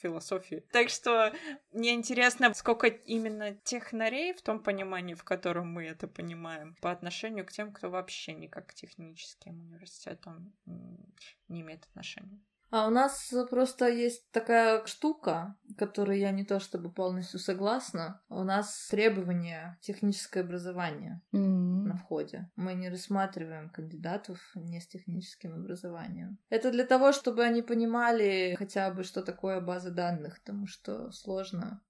философии. Так что мне интересно, сколько именно технарей в том понимании, в котором мы это понимаем, по отношению к тем, кто вообще никак к техническим университетам не имеет отношения. А у нас просто есть такая штука, которой я не то чтобы полностью согласна. У нас требования техническое образование mm-hmm. на входе. Мы не рассматриваем кандидатов не с техническим образованием. Это для того, чтобы они понимали хотя бы, что такое база данных, потому что сложно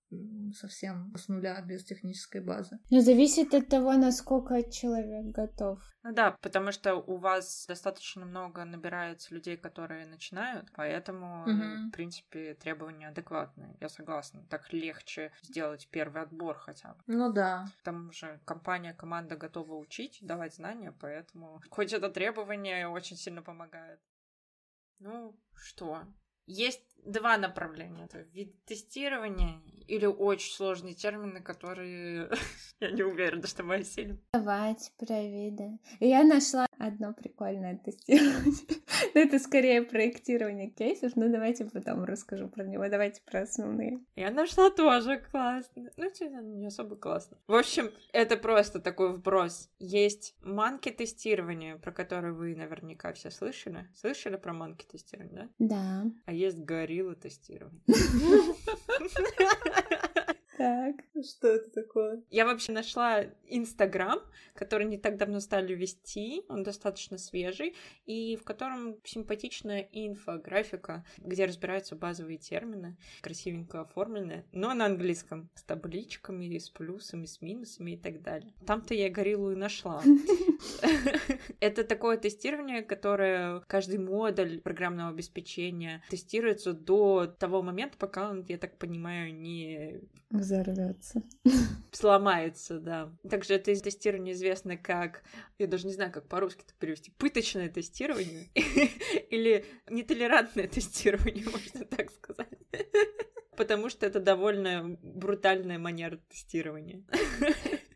совсем с нуля без технической базы. Но зависит от того, насколько человек готов. Ну да, потому что у вас достаточно много набирается людей, которые начинают, поэтому, угу. в принципе, требования адекватные. Я согласна. Так легче сделать первый отбор хотя бы. Ну да. К тому же компания, команда готова учить, давать знания, поэтому хоть это требование очень сильно помогает. Ну что, есть два направления. Это вид тестирования или очень сложные термины, которые я не уверена, что мои сильны. Давайте про виды. Я нашла одно прикольное тестирование. Но это скорее проектирование кейсов, но давайте потом расскажу про него. Давайте про основные. Я нашла тоже классно. Ну, это не особо классно. В общем, это просто такой вброс. Есть манки-тестирование, про которое вы наверняка все слышали. Слышали про манки-тестирование, да? Да. А есть горилла тестирование. Так. Что это такое? Я вообще нашла Инстаграм, который не так давно стали вести, он достаточно свежий, и в котором симпатичная инфографика, где разбираются базовые термины, красивенько оформленные, но на английском, с табличками, с плюсами, с минусами и так далее. Там-то я гориллу и нашла. Это такое тестирование, которое каждый модуль программного обеспечения тестируется до того момента, пока он, я так понимаю, не взорвется. Сломается, да. Также это тестирование известно как, я даже не знаю, как по-русски это перевести, пыточное тестирование или нетолерантное тестирование, можно так сказать. Потому что это довольно брутальная манера тестирования.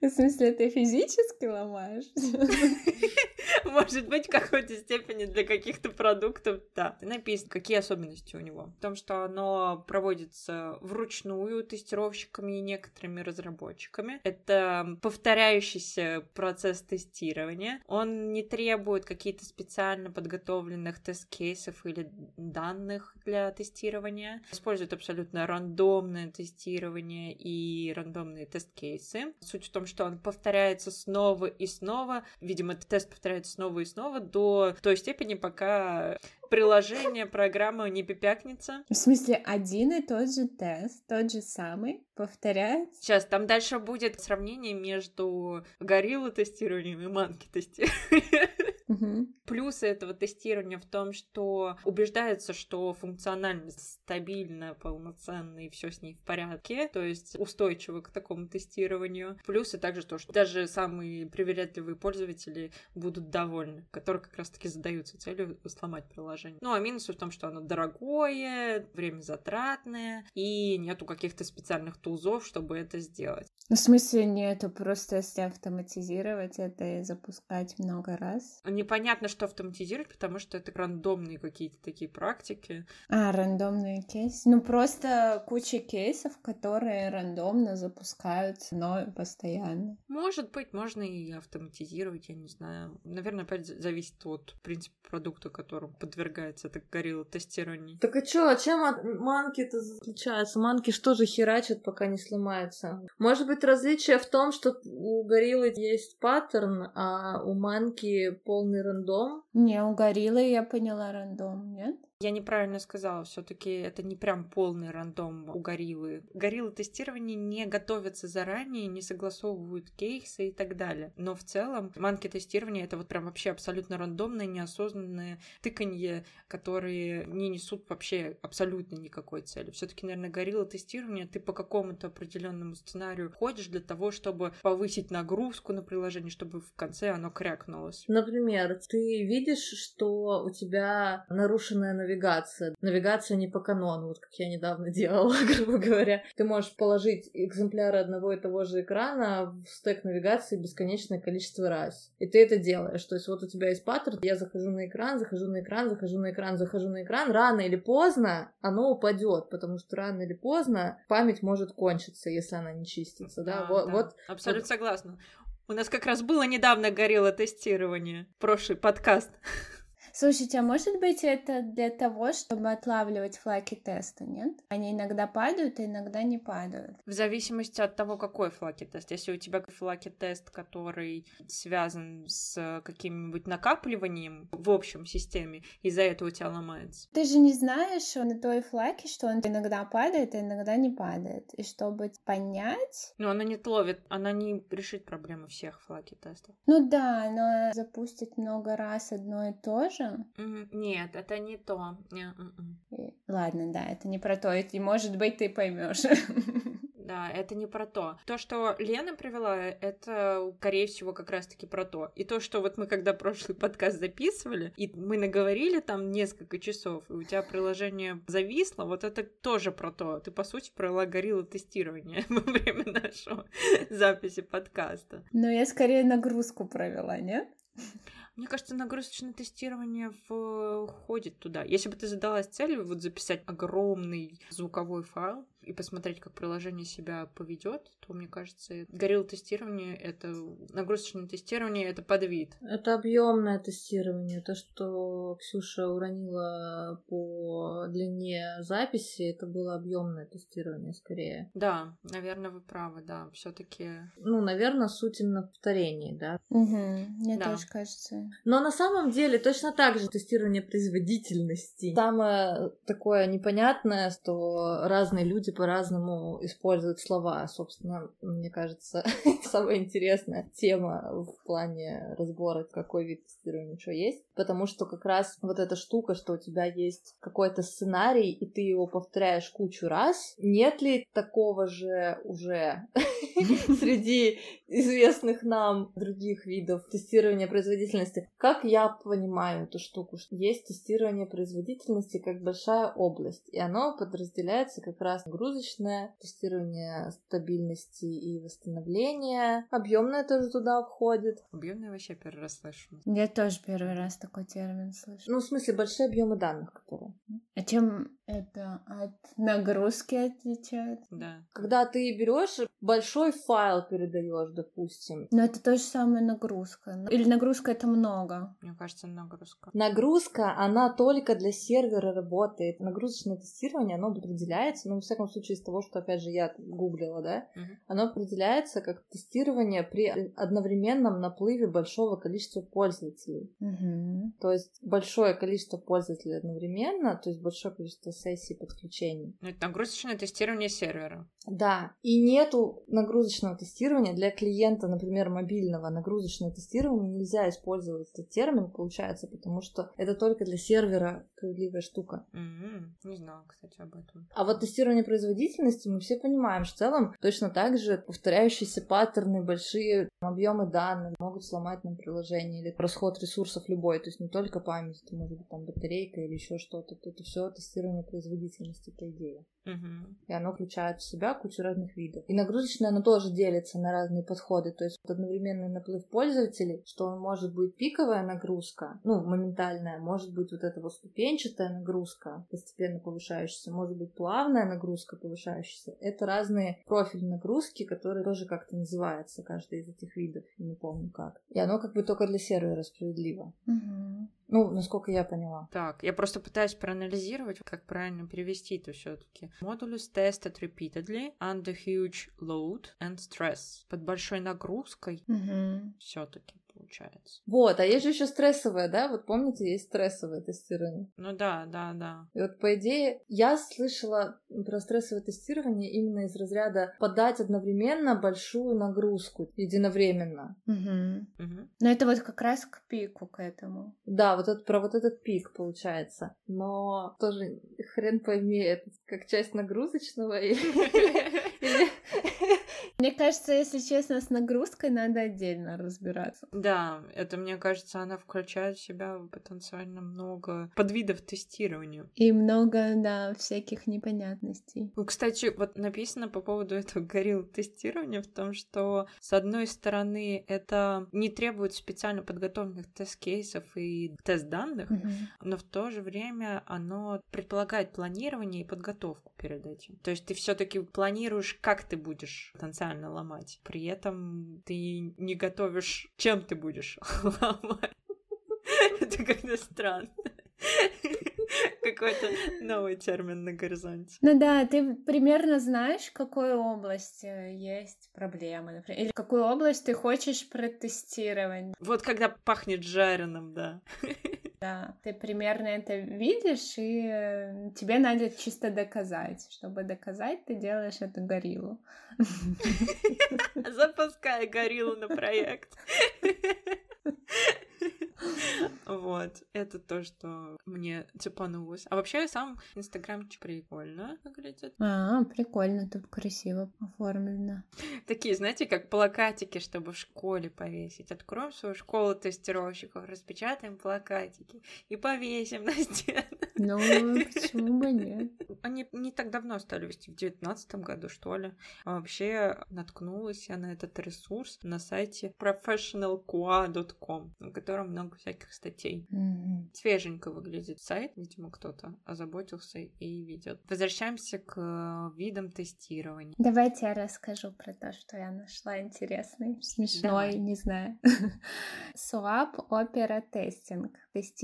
В смысле, ты физически ломаешь? Может быть, в какой-то степени для каких-то продуктов, да. Написано, какие особенности у него. В том, что оно проводится вручную тестировщиками и некоторыми разработчиками. Это повторяющийся процесс тестирования. Он не требует какие-то специально подготовленных тест-кейсов или данных для тестирования. Использует абсолютно рандомное тестирование и рандомные тест-кейсы. Суть в том, что он повторяется снова и снова. Видимо, этот тест повторяется снова и снова до той степени, пока приложение, программа не пипякнется. В смысле, один и тот же тест, тот же самый, повторяется? Сейчас, там дальше будет сравнение между горилла тестированием и манки тестированием. Угу. Плюсы этого тестирования в том, что убеждается, что функциональность стабильна, полноценна и все с ней в порядке, то есть устойчиво к такому тестированию. Плюсы также то, что даже самые привередливые пользователи будут довольны, которые как раз-таки задаются целью сломать приложение. Ну а минусы в том, что оно дорогое, время затратное и нету каких-то специальных тулзов, чтобы это сделать. Ну, в смысле нету, просто если автоматизировать это и запускать много раз. Непонятно, что автоматизировать, потому что это рандомные какие-то такие практики. А, рандомные кейсы. Ну, просто куча кейсов, которые рандомно запускаются, но постоянно. Может быть, можно и автоматизировать, я не знаю. Наверное, опять зависит от принципа продукта, которому подвергается это горилла тестирование. Так а чё, а чем от манки-то отличаются? Манки что же херачат, пока не сломаются? Может быть, различие в том, что у гориллы есть паттерн, а у манки полный рандом? Не, у гориллы я поняла рандом, нет? Я неправильно сказала, все-таки это не прям полный рандом у гориллы. Гориллы тестирования не готовятся заранее, не согласовывают кейсы и так далее. Но в целом манки тестирования это вот прям вообще абсолютно рандомное, неосознанное тыканье, которые не несут вообще абсолютно никакой цели. Все-таки, наверное, горилла тестирование ты по какому-то определенному сценарию ходишь для того, чтобы повысить нагрузку на приложение, чтобы в конце оно крякнулось. Например, ты видишь, что у тебя нарушенная навигация. Навигация не по канону, вот как я недавно делала, грубо говоря. Ты можешь положить экземпляры одного и того же экрана в стек навигации бесконечное количество раз. И ты это делаешь. То есть вот у тебя есть паттерн, я захожу на экран, захожу на экран, захожу на экран, захожу на экран. Рано или поздно оно упадет, потому что рано или поздно память может кончиться, если она не чистится. Да, А, вот, да, вот абсолютно вот. согласна. У нас как раз было недавно горело тестирование, прошлый подкаст. Слушайте, а может быть это для того, чтобы отлавливать флаки теста, нет? Они иногда падают, а иногда не падают. В зависимости от того, какой флаки-тест. Если у тебя флаки-тест, который связан с каким-нибудь накапливанием в общем системе, из-за этого у тебя ломается. Ты же не знаешь на той флаке, что он иногда падает, а иногда не падает. И чтобы понять... Но она не ловит, она не решит проблему всех флаки-тестов. Ну да, но запустить много раз одно и то же... Мгм. Нет, это не то. М-м. и- Ладно, да, это не про то, и может быть ты поймешь. Да, это не про то. То, что Лена привела, это, скорее всего, как раз-таки про то. И то, что вот мы когда прошлый подкаст записывали, и мы наговорили там несколько часов, и у тебя приложение зависло, вот это тоже про то. Ты, по сути, провела горилла тестирование во время нашего записи подкаста. Но я скорее нагрузку провела, нет? Мне кажется, нагрузочное тестирование входит туда. Если бы ты задалась целью вот записать огромный звуковой файл и посмотреть, как приложение себя поведет, то мне кажется, горилла тестирование это нагрузочное тестирование это подвид. Это объемное тестирование. То, что Ксюша уронила по длине записи, это было объемное тестирование скорее. Да, наверное, вы правы, да, все-таки. Ну, наверное, суть именно в повторении, да. Угу, мне Да. тоже кажется. Но на самом деле точно так же тестирование производительности. Самое такое непонятное, что разные люди по-разному используют слова. Собственно, мне кажется, самая интересная тема в плане разбора, какой вид тестирования что есть. Потому что как раз вот эта штука, что у тебя есть какой-то сценарий, и ты его повторяешь кучу раз, нет ли такого же уже среди известных нам других видов тестирования производительности. Как я понимаю эту штуку, что есть тестирование производительности как большая область, и оно подразделяется как раз нагрузочное тестирование стабильности и восстановления. Объемное тоже туда входит. Объемное вообще первый раз слышу. Я тоже первый раз такой термин слышу. Ну, в смысле, большие объемы данных, которые. А чем это от нагрузки отличает? Да. Когда ты берешь большой файл передаешь, допустим. Но это то же самое нагрузка. Или нагрузка это много? Мне кажется, нагрузка. Нагрузка, она только для сервера работает. Нагрузочное тестирование, оно определяется, ну, во всяком случае, из того, что, опять же, я гуглила, да, Мгм. оно определяется как тестирование при одновременном наплыве большого количества пользователей. Угу. То есть большое количество пользователей одновременно, то есть большое количество сессий подключений. Ну, это нагрузочное тестирование сервера. Да, и нету нагрузочного тестирования для клиента, например, мобильного. Нагрузочное тестирование нельзя использовать этот термин, получается, потому что это только для сервера справедливая штука. М, Не знала, кстати, об этом. А вот тестирование производительности мы все понимаем, что в целом точно так же повторяющиеся паттерны, большие объемы данных могут сломать нам приложение или расход ресурсов любой, то есть не только память, это может быть там батарейка или еще что-то. Это все тестирование производительности, по идее. Мгм. И оно включает в себя кучу разных видов. И нагрузочное оно тоже делится на разные подходы. То есть одновременный наплыв пользователей, что он может быть пиковая нагрузка, ну, моментальная, может быть вот эта вот ступенчатая нагрузка, постепенно повышающаяся, может быть плавная нагрузка повышающаяся. Это разные профили нагрузки, которые тоже как-то называются, каждый из этих видов, я не помню как. И оно как бы только для сервера справедливо. Угу. Ну, насколько я поняла. Так, я просто пытаюсь проанализировать, как правильно перевести это все-таки. Modulus tested repeatedly under huge load and stress. Под большой нагрузкой Угу. все-таки получается. Вот, а есть же еще стрессовое, да? Вот помните, есть стрессовое тестирование. Ну да, да, да. И вот, по идее, я слышала про стрессовое тестирование именно из разряда подать одновременно большую нагрузку единовременно. Угу. Мгм. Но это вот как раз к пику к этому. Да, вот это, про вот этот пик получается. Но тоже хрен пойми, это как часть нагрузочного или... Мне кажется, если честно, с нагрузкой надо отдельно разбираться. Да, это, мне кажется, она включает в себя потенциально много подвидов тестирования. И много, да, всяких непонятностей. Ну, кстати, вот написано по поводу этого горилл тестирования в том, что с одной стороны это не требует специально подготовленных тест-кейсов и тест-данных, Мгм. но в то же время оно предполагает планирование и подготовку перед этим. То есть ты все-таки планируешь, как ты будешь потенциально ломать. При этом ты не готовишь, чем ты будешь ломать. Это как-то странно. Какой-то новый термин на горизонте. Ну да, ты примерно знаешь, в какой области есть проблемы, например, или какую область ты хочешь протестировать. Вот когда пахнет жареным, да. Да, ты примерно это видишь, и э, тебе надо чисто доказать. Чтобы доказать, ты делаешь эту гориллу. Запускай гориллу на проект. Вот, это то, что мне цепанулось. А вообще сам инстаграмчик прикольно выглядит. А, прикольно, тут красиво оформлено. Такие, знаете, как плакатики, чтобы в школе повесить. Откроем свою школу тестировщиков, распечатаем плакатики и повесим на стену. Ну, почему бы нет? Они не так давно стали вести, в девятнадцатом году, что ли. А вообще наткнулась я на этот ресурс на сайте professionalqa.com, на котором много всяких статей. Мгм. Свеженько выглядит сайт, видимо, кто-то озаботился и ведет. Возвращаемся к видам тестирования. Давайте я расскажу про то, что я нашла интересный, смешной, Давай. не знаю. Swap Opera Testing. Тестирование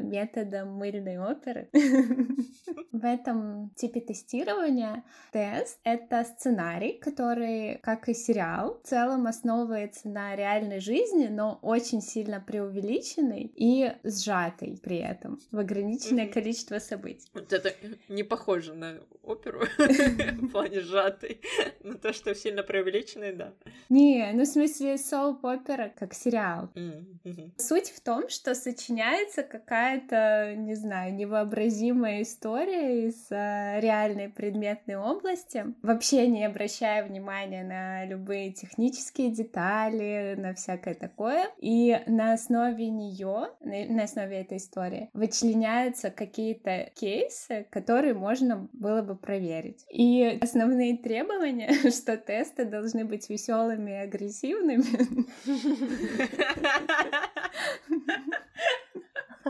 методом мыльной оперы. В этом типе тестирования тест — это сценарий, который, как и сериал, в целом основывается на реальной жизни, но очень сильно преувеличенный и сжатый при этом в ограниченное количество событий. Вот это не похоже на оперу в плане сжатый, но то, что сильно преувеличенный, да. Не, ну в смысле соуп-опера как сериал. Суть в том, что сочиняется какая-то, не знаю, невообразимая история из э, реальной предметной области, вообще не обращая внимания на любые технические детали, на всякое такое. И на основе нее, на основе этой истории, вычленяются какие-то кейсы, которые можно было бы проверить. И основные требования, что тесты должны быть веселыми и агрессивными.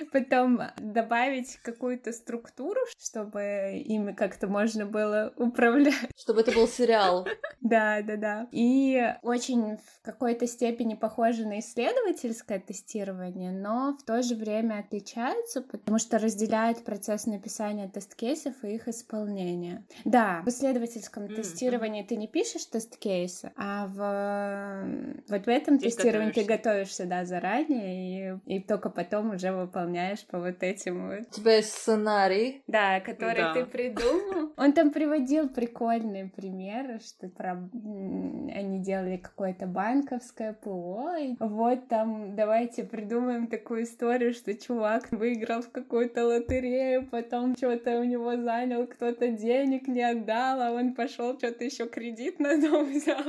Потом добавить какую-то структуру, чтобы ими как-то можно было управлять. Чтобы это был сериал. Да, да, да. И очень в какой-то степени похоже на исследовательское тестирование, но в то же время отличаются, потому что разделяют процесс написания тест-кейсов и их исполнения. Да, в исследовательском mm-hmm. тестировании ты не пишешь тест-кейсы, а в вот в этом тестировании готовишься. ты готовишься, да, заранее и, и только потом уже выполняешь по вот этим вот. У тебя есть сценарий. Да, который да. ты придумал. Он там приводил прикольные примеры, что про... они делали какое-то банковское ПО. И вот там давайте придумаем такую историю, что чувак выиграл в какую-то лотерею, потом что-то у него занял, кто-то денег не отдал, а он пошел что-то еще кредит на дом взял.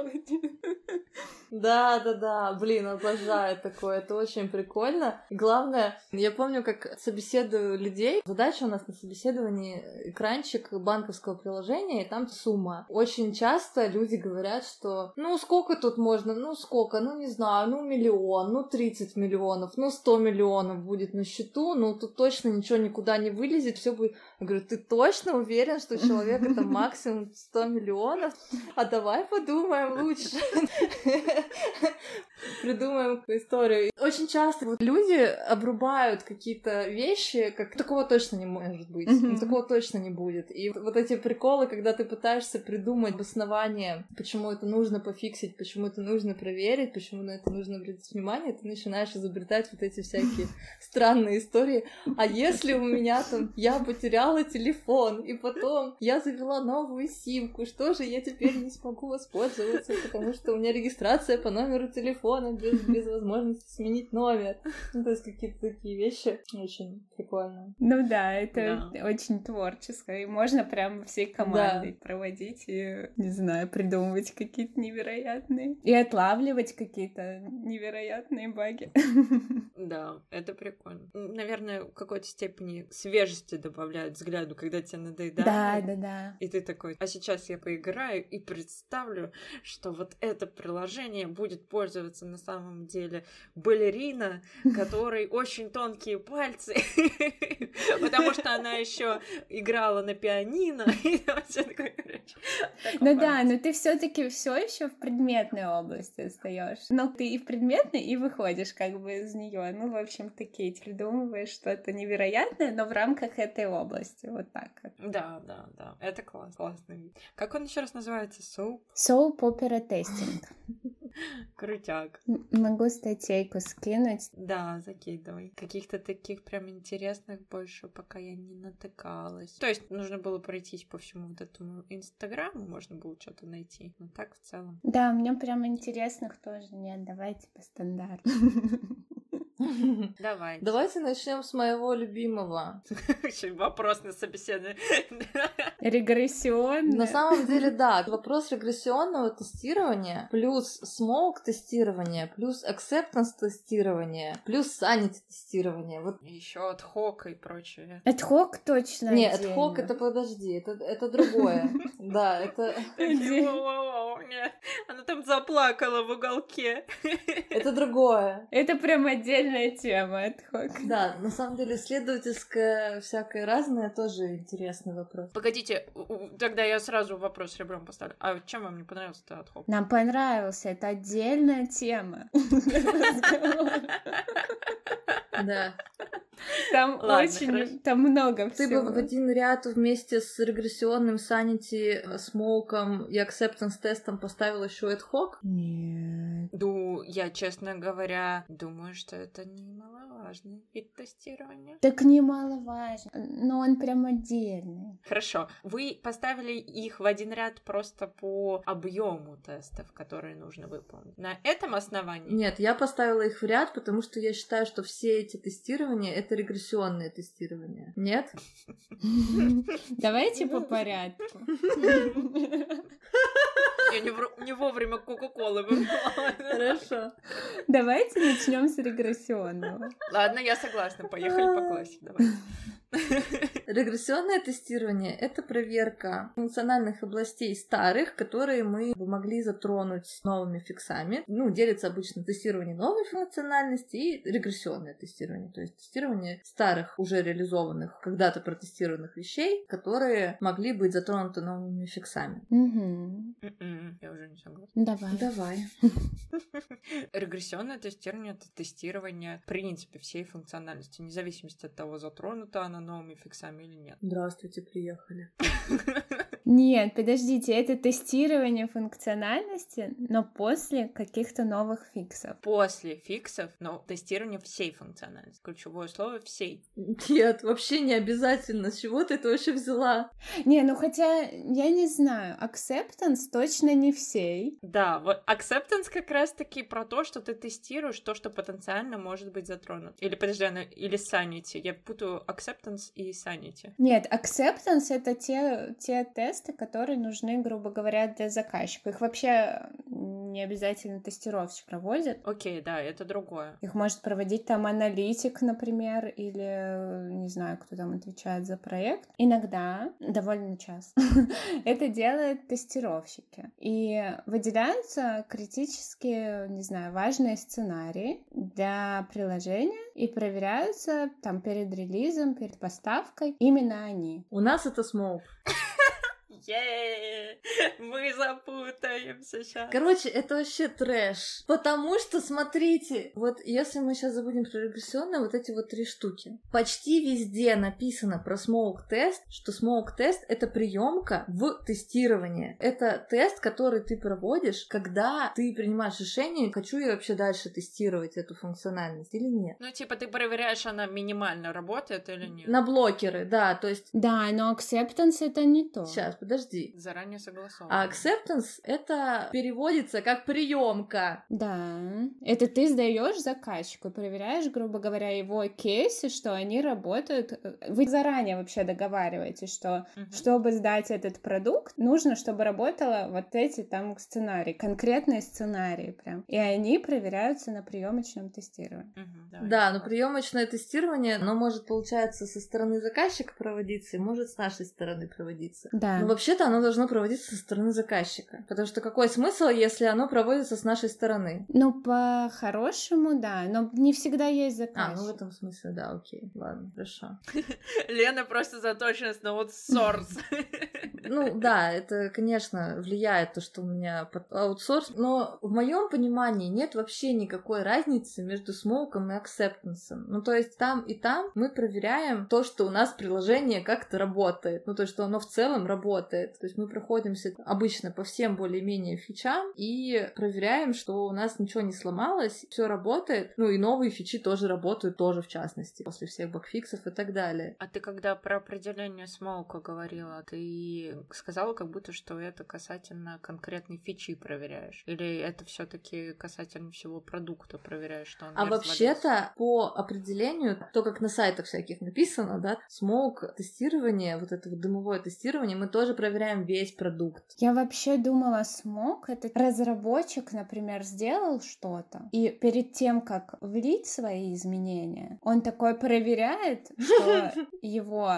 Да, да, да, блин, обожаю такое, это очень прикольно. Главное, я помню, как собеседую людей. Задача у нас на собеседовании экранчик банковского приложения, и там сумма. Очень часто люди говорят, что ну сколько тут можно, ну сколько, ну не знаю, ну миллион, ну 30 миллионов, ну 100 миллионов будет на счету, ну тут точно ничего никуда не вылезет, все будет... Я говорю, ты точно уверен, что человек это максимум 100 миллионов? А давай подумаем лучше. Придумаем историю. Очень часто вот люди обрубают какие-то вещи, как такого точно не может быть, mm-hmm. такого точно не будет. И вот эти приколы, когда ты пытаешься придумать обоснование, почему это нужно пофиксить, почему это нужно проверить, почему на это нужно обратить внимание, ты начинаешь изобретать вот эти всякие странные истории. А если у меня там я потеряла телефон, и потом я завела новую симку, что же я теперь не смогу воспользоваться, потому что у меня регистрация по номеру телефона без, без возможности сменить номер. Ну, то есть какие-то такие вещи очень прикольно. Ну да, это да. очень творческо, и можно прям всей командой да. проводить и, не знаю, придумывать какие-то невероятные, и отлавливать какие-то невероятные баги. Да, это прикольно. Наверное, в какой-то степени свежести добавляют взгляду, когда тебе надоедает. Да, да, да. И ты такой, а сейчас я поиграю и представлю, что вот это приложение будет пользоваться на самом деле балерина, которой очень тонкие пальцы, потому что она еще играла на пианино. Ну да, но ты все-таки все еще в предметной области остаешь. Но ты и в предметной, и выходишь как бы из нее. Ну, в общем, такие придумываешь что-то невероятное, но в рамках этой области. Вот так. Да, да, да. Это класс, классный. Как он еще раз называется? Soap? Soap Opera Testing. Крутяк. Могу статейку скинуть. Да, закидывай. Каких-то таких прям интересных больше пока я не натыкалась. То есть нужно было пройтись по всему вот этому инстаграму, можно было что-то найти. Но так в целом. Да, мне прям интересных тоже нет. Давайте по стандарту. Давай. Давайте начнем с моего любимого. Вопрос на собеседование. Регрессионный. На самом деле, да. Вопрос регрессионного тестирования плюс смоук тестирования плюс acceptance тестирования плюс sanity тестирования. Вот. Еще от хок и прочее. От хок точно. Нет, от хок это подожди, это, это другое. Да, это... Она там заплакала в уголке. Это другое. Это прям отдельная тема, адхок. Да, на самом деле исследовательское всякое разное тоже интересный вопрос. Погодите, тогда я сразу вопрос ребром поставлю. А чем вам не понравился-то адхок? Нам понравился, это отдельная тема. Да. Там Ладно, очень, хорошо. там много Ты всего. бы в один ряд вместе с регрессионным санити, смоуком и acceptance тестом поставил еще ad hoc? Нет. Ну, я, честно говоря, думаю, что это немаловажный вид тестирования. Так немаловажно, но он прям отдельный. Хорошо. Вы поставили их в один ряд просто по объему тестов, которые нужно выполнить. На этом основании? Нет, я поставила их в ряд, потому что я считаю, что все эти тестирования — это регрессионные тестирования. Нет? Давайте по порядку. Я не, не вовремя Кока-Колы. Хорошо. Давайте начнем с регрессионного. Ладно, я согласна. Поехали по классике. Давай. Регрессионное тестирование — это проверка функциональных областей старых, которые мы бы могли затронуть новыми фиксами. Ну, делится обычно тестирование новой функциональности и регрессионное тестирование, то есть тестирование старых, уже реализованных, когда-то протестированных вещей, которые могли быть затронуты новыми фиксами. М-м, Я уже не согласна. Давай. Давай. Регрессионное тестирование — это тестирование, в принципе, всей функциональности, вне зависимости от того, затронута она новыми фиксами или нет. Здравствуйте, приехали. Нет, подождите, это тестирование функциональности, но после каких-то новых фиксов. После фиксов, но тестирование всей функциональности. Ключевое слово — всей. Нет, вообще не обязательно. С чего ты это вообще взяла? Не, ну хотя, я не знаю, acceptance точно не всей. Да, вот acceptance как раз-таки про то, что ты тестируешь то, что потенциально может быть затронуто. Или, подожди, она, или sanity. Я путаю acceptance и sanity. Нет, acceptance — это те, те тесты, которые нужны, грубо говоря, для заказчика. Их вообще не обязательно тестировщик проводит. Окей, да, это другое. Их может проводить там аналитик, например, или не знаю, кто там отвечает за проект. Иногда, довольно часто, это делают тестировщики. И выделяются критически, не знаю, важные сценарии для приложения и проверяются там перед релизом, перед поставкой именно они. У нас это смоук. Е, мы запутаемся сейчас. Короче, это вообще трэш. Потому что, смотрите, вот если мы сейчас забудем про регрессионные, вот эти вот три штуки. Почти везде написано про smoke тест, что smoke тест это приемка в тестирование. Это тест, который ты проводишь, когда ты принимаешь решение, хочу я вообще дальше тестировать эту функциональность или нет. Ну, типа, ты проверяешь, она минимально работает или нет. На блокеры, да, то есть... Да, но acceptance это не то. Сейчас, подожди. Заранее согласовано. А acceptance это переводится как приемка. Да, это ты сдаешь заказчику, проверяешь, грубо говоря, его кейсы, что они работают. Вы заранее вообще договариваетесь, что Мгм. чтобы сдать этот продукт, нужно, чтобы работало вот эти там сценарии, конкретные сценарии прям. И они проверяются на приемочном тестировании. Мгм, Да, но приемочное тестирование, оно может, получается, со стороны заказчика проводиться и может с нашей стороны проводиться. Да. Но вообще-то оно должно проводиться со стороны заказчика. Потому что какой смысл, если оно проводится с нашей стороны? Ну, по-хорошему, да, но не всегда есть А, заказчик. ну в этом смысле, да, окей, ладно, хорошо. Лена просто заточенность на аутсорс. Ну да, это, конечно, влияет то, что у меня под- аутсорс, но в моем понимании нет вообще никакой разницы между смоуком и акцептансом. Ну то есть там и там мы проверяем то, что у нас приложение как-то работает, ну то есть что оно в целом работает. То есть мы проходимся обычно по всем более-менее фичам и проверяем, что у нас ничего не сломалось, все работает, ну и новые фичи тоже работают, тоже в частности, после всех багфиксов и так далее. А ты когда про определение смоука говорила, ты сказала как будто, что это касательно конкретной фичи проверяешь? Или это все таки касательно всего продукта проверяешь, что он А вообще-то, по определению, то, как на сайтах всяких написано, да, смоук тестирование, вот это вот дымовое тестирование, мы тоже проверяем весь продукт. Я вообще думала, смог это разработчик, например, сделал что-то, и перед тем, как влить свои изменения, он такой проверяет, что его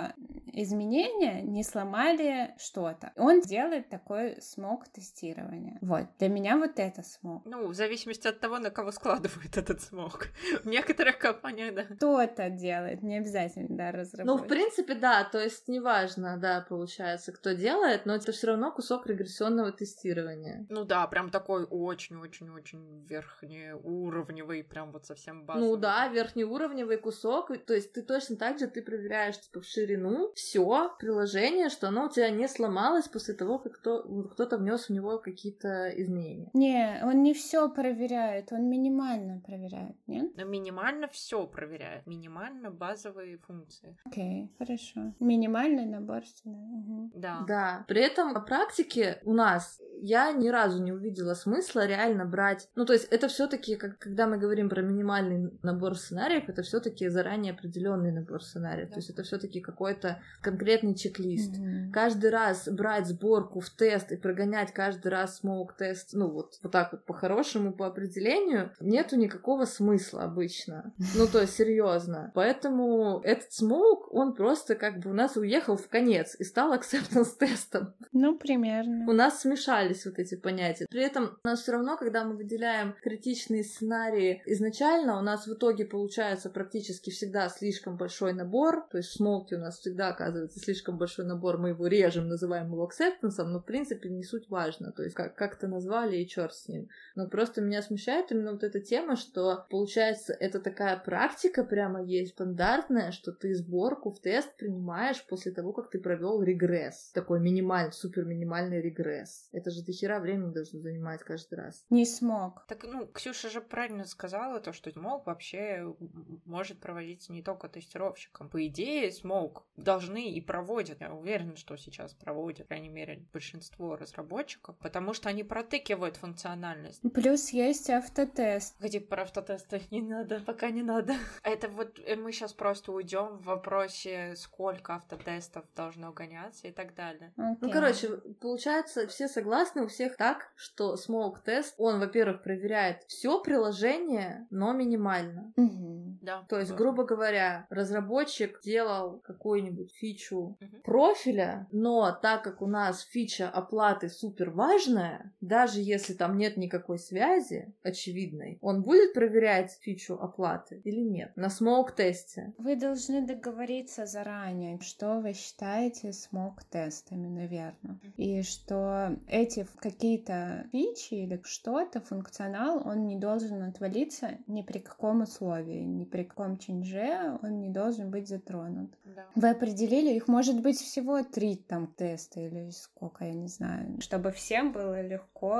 изменения не сломали что-то. Он делает такой смог тестирования. Вот, для меня вот это смог. Ну, в зависимости от того, на кого складывает этот смог. В некоторых компаниях, да. Кто-то делает, не обязательно, да, Ну, разработчик. в принципе, да, то есть неважно, да, получается, кто делает, но это все равно кусок регрессионного тестирования. Ну да, прям такой очень-очень-очень верхнеуровневый, прям вот совсем базовый. Ну да, верхнеуровневый кусок, то есть ты точно так же ты проверяешь типа в ширину все приложение, что оно у тебя не сломалось после того, как кто, кто-то внес в него какие-то изменения. Не, он не все проверяет, он минимально проверяет, нет? Но минимально все проверяет, минимально базовые функции. Окей, хорошо. Минимальный набор угу. Да. Да. При этом на практике у нас я ни разу не увидела смысла реально брать. Ну, то есть это все-таки, как, когда мы говорим про минимальный набор сценариев, это все-таки заранее определенный набор сценариев. Да. То есть это все-таки какой-то конкретный чек-лист. Mm-hmm. Каждый раз брать сборку в тест и прогонять каждый раз smoke тест, ну вот, вот так вот по-хорошему, по определению, нету никакого смысла обычно. Ну, то есть серьезно. Поэтому этот smoke, он просто как бы у нас уехал в конец и стал acceptance тестом. Ну, примерно. У нас смешались вот эти понятия. При этом у нас все равно, когда мы выделяем критичные сценарии изначально, у нас в итоге получается практически всегда слишком большой набор, то есть в смолке у нас всегда оказывается слишком большой набор, мы его режем, называем его акцептансом, но в принципе не суть важно, то есть как- как-то назвали и черт с ним. Но просто меня смущает именно вот эта тема, что получается это такая практика прямо есть стандартная, что ты сборку в тест принимаешь после того, как ты провел регресс. Такой минимальный, супер минимальный регресс. Это же до хера времени должно занимать каждый раз. Не смог. Так, ну, Ксюша же правильно сказала, то, что смог вообще может проводиться не только тестировщиком. По идее, смог должны и проводят. Я уверена, что сейчас проводят, по крайней мере, большинство разработчиков, потому что они протыкивают функциональность. Плюс есть автотест. Где про автотесты не надо, пока не надо. Это вот э, мы сейчас просто уйдем в вопросе, сколько автотестов должно гоняться и так далее. Okay. Ну, короче, получается, все согласны, у всех так, что Smoke Test, он, во-первых, проверяет все приложение, но минимально. Угу. Да. То есть, да. грубо говоря, разработчик делал какую-нибудь фичу угу. профиля, но так как у нас фича оплаты супер важная, даже если там нет никакой связи очевидной, он будет проверять фичу оплаты или нет на Smoke тесте. Вы должны договориться заранее, что вы считаете Smoke тестами, наверное, и что эти какие-то фичи или что-то, функционал, он не должен отвалиться ни при каком условии, ни при каком чинже он не должен быть затронут. Да. Вы определили, их может быть всего три там теста или сколько, я не знаю, чтобы всем было легко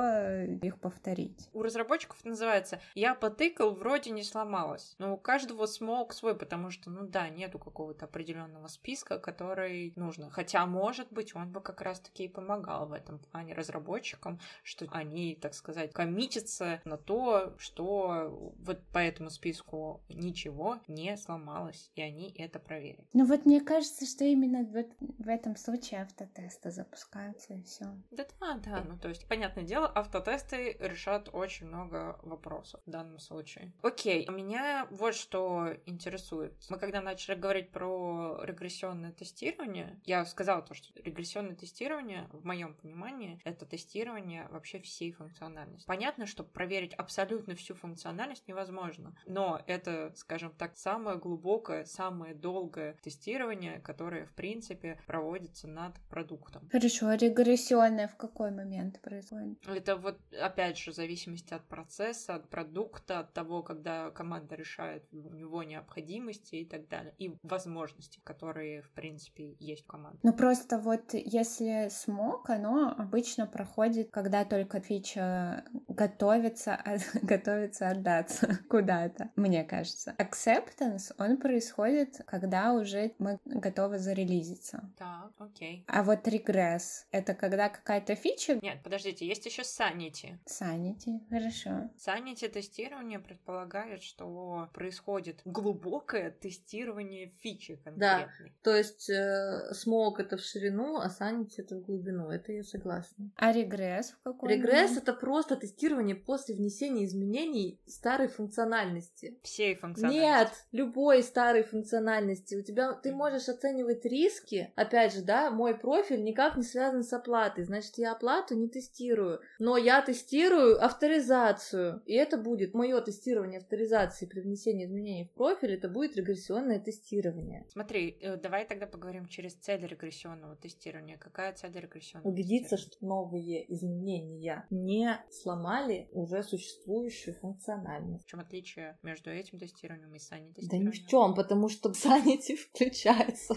их повторить. У разработчиков называется «я потыкал, вроде не сломалось». Но у каждого смог свой, потому что, ну да, нету какого-то определенного списка, который нужно. Хотя, может быть, он бы как раз-таки и помогал в этом плане разработчикам что они, так сказать, коммитятся на то, что вот по этому списку ничего не сломалось, и они это проверят. Ну вот мне кажется, что именно вот в этом случае автотесты запускаются и все. Да, да, да. Ну то есть, понятное дело, автотесты решат очень много вопросов в данном случае. Окей, меня вот что интересует. Мы когда начали говорить про регрессионное тестирование, я сказала то, что регрессионное тестирование, в моем понимании, это тестирование вообще всей функциональности. Понятно, что проверить абсолютно всю функциональность невозможно, но это, скажем так, самое глубокое, самое долгое тестирование, которое, в принципе, проводится над продуктом. Хорошо, а регрессионное в какой момент происходит? Это вот, опять же, в зависимости от процесса, от продукта, от того, когда команда решает у него необходимости и так далее, и возможности, которые, в принципе, есть в команде. Ну, просто вот если смог, оно обычно проходит когда только фича готовится, готовится отдаться куда-то, мне кажется. Acceptance, он происходит, когда уже мы готовы зарелизиться. Так, окей. А вот регресс — это когда какая-то фича... Нет, подождите, есть еще sanity. Sanity, хорошо. Sanity тестирование предполагает, что происходит глубокое тестирование фичи конкретной. Да, то есть э, смог это в ширину, а sanity это в глубину, это я согласна. А регресс в каком? Регресс это просто тестирование после внесения изменений старой функциональности. Всей функциональности. Нет, любой старой функциональности. У тебя ты можешь оценивать риски. Опять же, да, мой профиль никак не связан с оплатой, значит я оплату не тестирую, но я тестирую авторизацию, и это будет мое тестирование авторизации при внесении изменений в профиль, это будет регрессионное тестирование. Смотри, э, давай тогда поговорим через цель регрессионного тестирования. Какая цель регрессионного? Убедиться, что новые изменения не сломали уже существующую функциональность. В чем отличие между этим тестированием и Санни тестированием? Да ни в чем, потому что Санити включается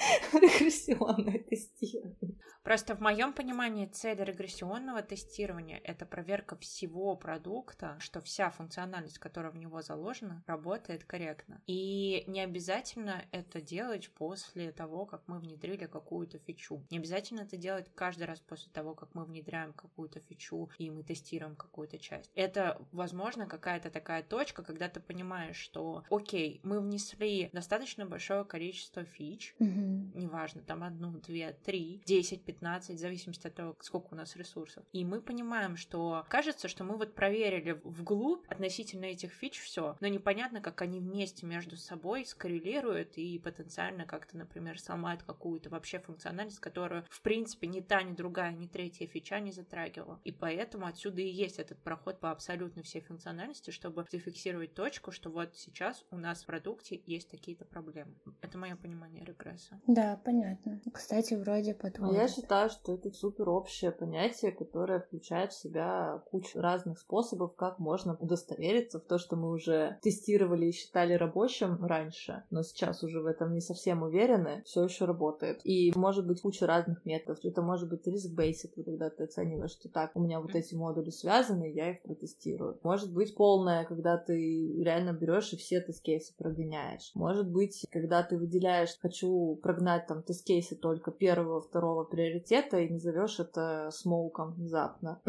регрессионное тестирование. Просто в моем понимании цель регрессионного тестирования — это проверка всего продукта, что вся функциональность, которая в него заложена, работает корректно. И не обязательно это делать после того, как мы внедрили какую-то фичу. Не обязательно это делать каждый раз после того, как мы внедряем какую-то фичу и мы тестируем какую-то часть. Это, возможно, какая-то такая точка, когда ты понимаешь, что, окей, мы внесли достаточно большое количество фич, Мгм. неважно, там одну, две, три, десять, 15, в зависимости от того, сколько у нас ресурсов. И мы понимаем, что кажется, что мы вот проверили вглубь относительно этих фич все, но непонятно, как они вместе между собой скоррелируют и потенциально как-то, например, сломают какую-то вообще функциональность, которую, в принципе, ни та, ни другая, ни третья фича не затрагивала. И поэтому отсюда и есть этот проход по абсолютно всей функциональности, чтобы зафиксировать точку, что вот сейчас у нас в продукте есть такие-то проблемы. Это мое понимание регресса. Да, понятно. Кстати, вроде Но подходит. я считаю, что это супер общее понятие, которое включает в себя кучу разных способов, как можно удостовериться в то, что мы уже тестировали и считали рабочим раньше, но сейчас уже в этом не совсем уверены, все еще работает. И может быть куча разных методов. Это может быть риск-бейсит, когда ты оцениваешь, что так, у меня вот эти модули связаны, я их протестирую. Может быть полная, когда ты реально берешь и все тест-кейсы прогоняешь. Может быть, когда ты выделяешь, хочу прогнать там тест-кейсы только первого, второго приоритета и назовешь это смоуком внезапно.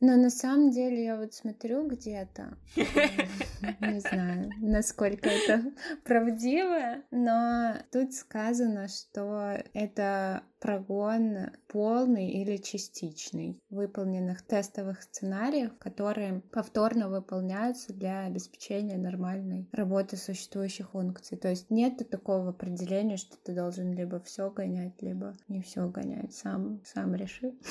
Но на самом деле я вот смотрю где-то, не знаю, насколько это правдиво, но тут сказано, что это прогон полный или частичный выполненных тестовых сценариев, которые повторно выполняются для обеспечения нормальной работы существующих функций. То есть нет такого определения, что ты должен либо все гонять, либо не все гонять. Сам, сам реши.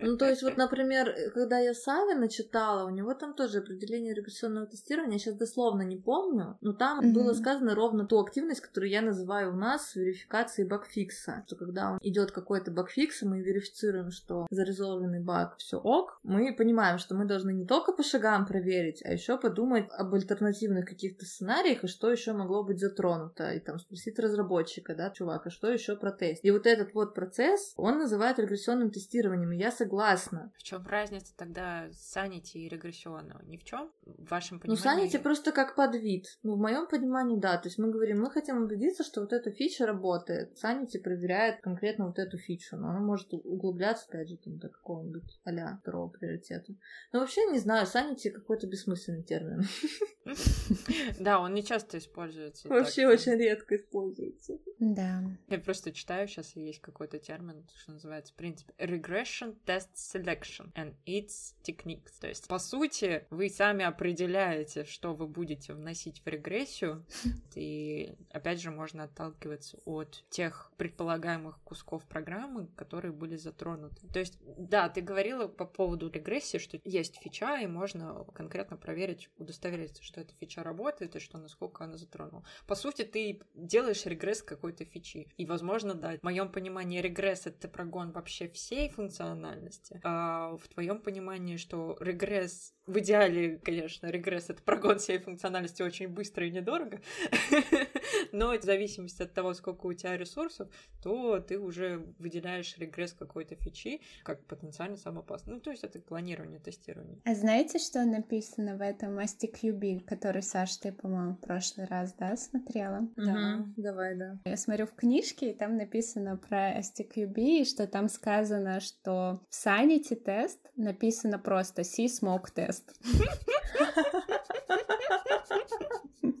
Ну, то есть, вот, например, когда я Савина читала, у него там тоже определение регрессионного тестирования, я сейчас дословно не помню, но там Мгм. было сказано ровно ту активность, которую я называю у нас верификацией багфикса. Что когда идет какой-то багфикс, и мы верифицируем, что зарезолвенный баг все ок, мы понимаем, что мы должны не только по шагам проверить, а еще подумать об альтернативных каких-то сценариях и что еще могло быть затронуто. И там спросить разработчика, да, чувак, а что еще про тест? И вот этот вот процесс, он называют регрессионным тестированием, и я согласна. В чем разница тогда санити и регрессионного? Ни в чем? В вашем Ну, понимании? санити просто как подвид. Ну, в моем понимании, да. То есть мы говорим, мы хотим убедиться, что вот эта фича работает. Санити проверяет конкретно вот эту фичу, но она может углубляться, опять же, там, до какого-нибудь а второго приоритета. Но вообще, не знаю, санити какой-то бессмысленный термин. Да, он не часто используется. Вообще очень редко используется. Да. Я просто читаю, сейчас есть какой-то термин, что называется, в принципе, regression test selection and its techniques. То есть, по сути, вы сами определяете, что вы будете вносить в регрессию, и, опять же, можно отталкиваться от тех предполагаемых кусков программы, которые были затронуты. То есть, да, ты говорила по поводу регрессии, что есть фича, и можно конкретно проверить, удостовериться, что эта фича работает, и что насколько она затронула. По сути, ты делаешь регресс какой-то фичи. И, возможно, да, в моем понимании регресс — это прогон вообще всей функциональности. А в твоем понимании, что регресс в идеале, конечно, регресс — это прогон всей функциональности очень быстро и недорого, но в зависимости от того, сколько у тебя ресурсов, то ты уже выделяешь регресс какой-то фичи как потенциально самый опасный. Ну, то есть это планирование, тестирование. А знаете, что написано в этом STQB, который, Саш, ты, по-моему, в прошлый раз, да, смотрела? Да. Мгм. Давай, да. Я смотрю в книжке, и там написано про STQB, и что там сказано, что в Sanity тест написано просто C-Smoke тест.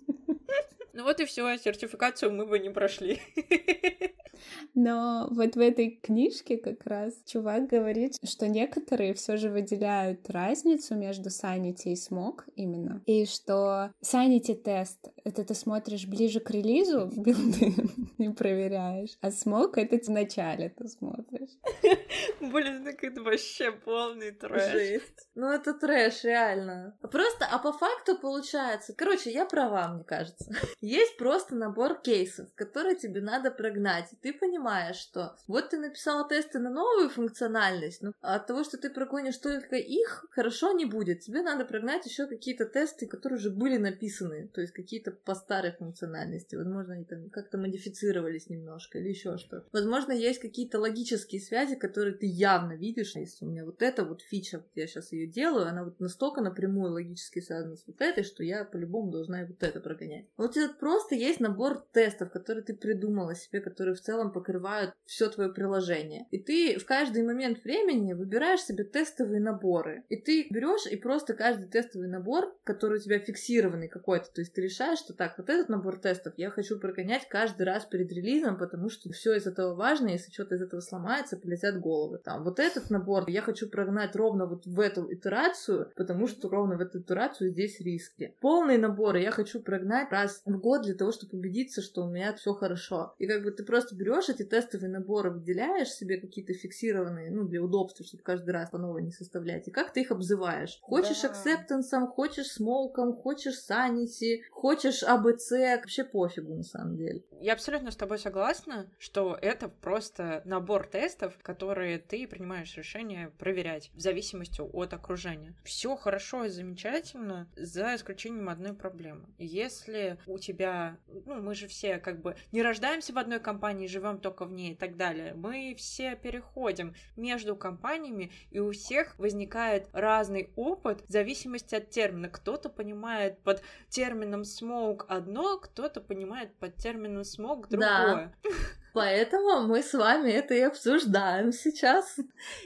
Ну вот и все, сертификацию мы бы не прошли. Но вот в этой книжке как раз чувак говорит, что некоторые все же выделяют разницу между Sanity и Smog именно. И что Sanity тест — это ты смотришь ближе к релизу билды и проверяешь, а Smog — это в начале ты смотришь. Блин, так это вообще полный трэш. Жесть. Ну, это трэш, реально. Просто, а по факту получается... Короче, я права, мне кажется. Есть просто набор кейсов, которые тебе надо прогнать. И ты понимаешь, что вот ты написала тесты на новую функциональность, но от того, что ты прогонишь только их, хорошо не будет. Тебе надо прогнать еще какие-то тесты, которые уже были написаны. То есть какие-то по старой функциональности. Возможно, они там как-то модифицировались немножко или еще что-то. Возможно, есть какие-то логические связи, которые ты явно видишь. Если у меня вот эта вот фича, вот я сейчас ее делаю, она вот настолько напрямую логически связана с вот этой, что я по-любому должна вот это прогонять. Вот это просто есть набор тестов, которые ты придумала себе, которые в целом покрывают все твое приложение. И ты в каждый момент времени выбираешь себе тестовые наборы. И ты берешь и просто каждый тестовый набор, который у тебя фиксированный какой-то, то есть ты решаешь, что так, вот этот набор тестов я хочу прогонять каждый раз перед релизом, потому что все из этого важно, если что-то из этого сломается, полетят головы. Там, вот этот набор я хочу прогнать ровно вот в эту итерацию, потому что ровно в эту итерацию здесь риски. Полные наборы я хочу прогнать раз в год для того, чтобы убедиться, что у меня все хорошо. И как бы ты просто берешь эти тестовые наборы, выделяешь себе какие-то фиксированные, ну, для удобства, чтобы каждый раз по новой не составлять, и как ты их обзываешь. Хочешь да. acceptance, хочешь смолком, хочешь sanity, хочешь ABC, вообще пофигу на самом деле. Я абсолютно с тобой согласна, что это просто набор тестов, которые ты принимаешь решение проверять в зависимости от окружения. Все хорошо и замечательно, за исключением одной проблемы. Если у тебя, ну, мы же все как бы не рождаемся в одной компании, живем только в ней и так далее. Мы все переходим между компаниями, и у всех возникает разный опыт в зависимости от термина. Кто-то понимает под термином smoke одно, кто-то понимает под термином smoke другое. Да. Поэтому мы с вами это и обсуждаем сейчас.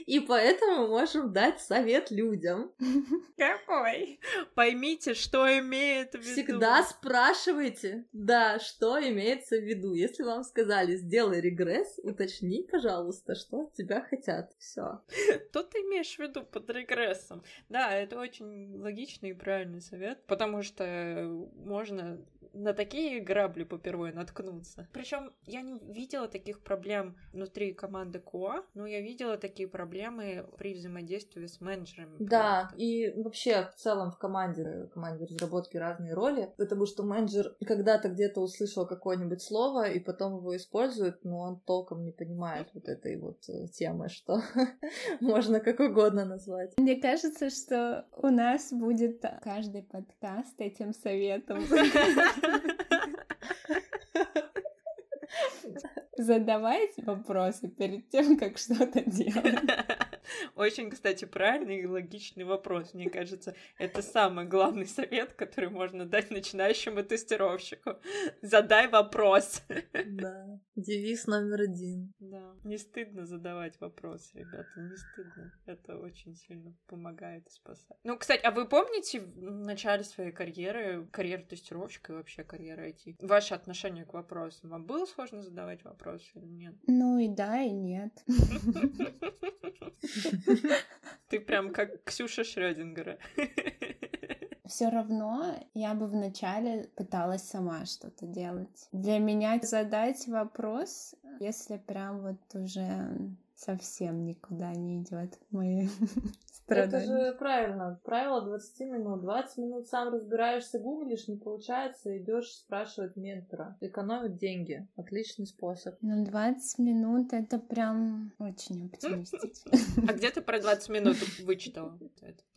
И поэтому можем дать совет людям. Какой? Поймите, что имеет в виду. Всегда спрашивайте, да, что имеется в виду. Если вам сказали, сделай регресс, уточни, пожалуйста, что от тебя хотят. Все. Что ты имеешь в виду под регрессом? Да, это очень логичный и правильный совет, потому что можно на такие грабли попервой наткнуться. Причем я не видела таких проблем внутри команды КУА, но я видела такие проблемы при взаимодействии с менеджерами. Да, проекта. и вообще в целом в команде, в команде разработки разные роли, потому что менеджер когда-то где-то услышал какое-нибудь слово и потом его использует, но он толком не понимает вот этой вот э, темы, что можно как угодно назвать. Мне кажется, что у нас будет каждый подкаст этим советом. Задавайте вопросы перед тем, как что-то делать. Очень, кстати, правильный и логичный вопрос. Мне кажется, это самый главный совет, который можно дать начинающему тестировщику. Задай вопрос. Да. Девиз номер один. Да. Не стыдно задавать вопросы, ребята, не стыдно. Это очень сильно помогает и спасает. Ну, кстати, а вы помните в начале своей карьеры, карьеры тестировщика и вообще карьеры IT, ваше отношение к вопросам? Вам было сложно задавать вопросы или нет? Ну и да, и нет. Ты прям как Ксюша Шрёдингера. Все равно я бы вначале пыталась сама что-то делать. Для меня задать вопрос, если прям вот уже совсем никуда не идет мои страдания. Это же правильно. Правило 20 минут. 20 минут сам разбираешься, гуглишь, не получается, идешь спрашивать ментора. Экономить деньги. Отличный способ. Ну, 20 минут это прям очень оптимистично. А где ты про 20 минут вычитала?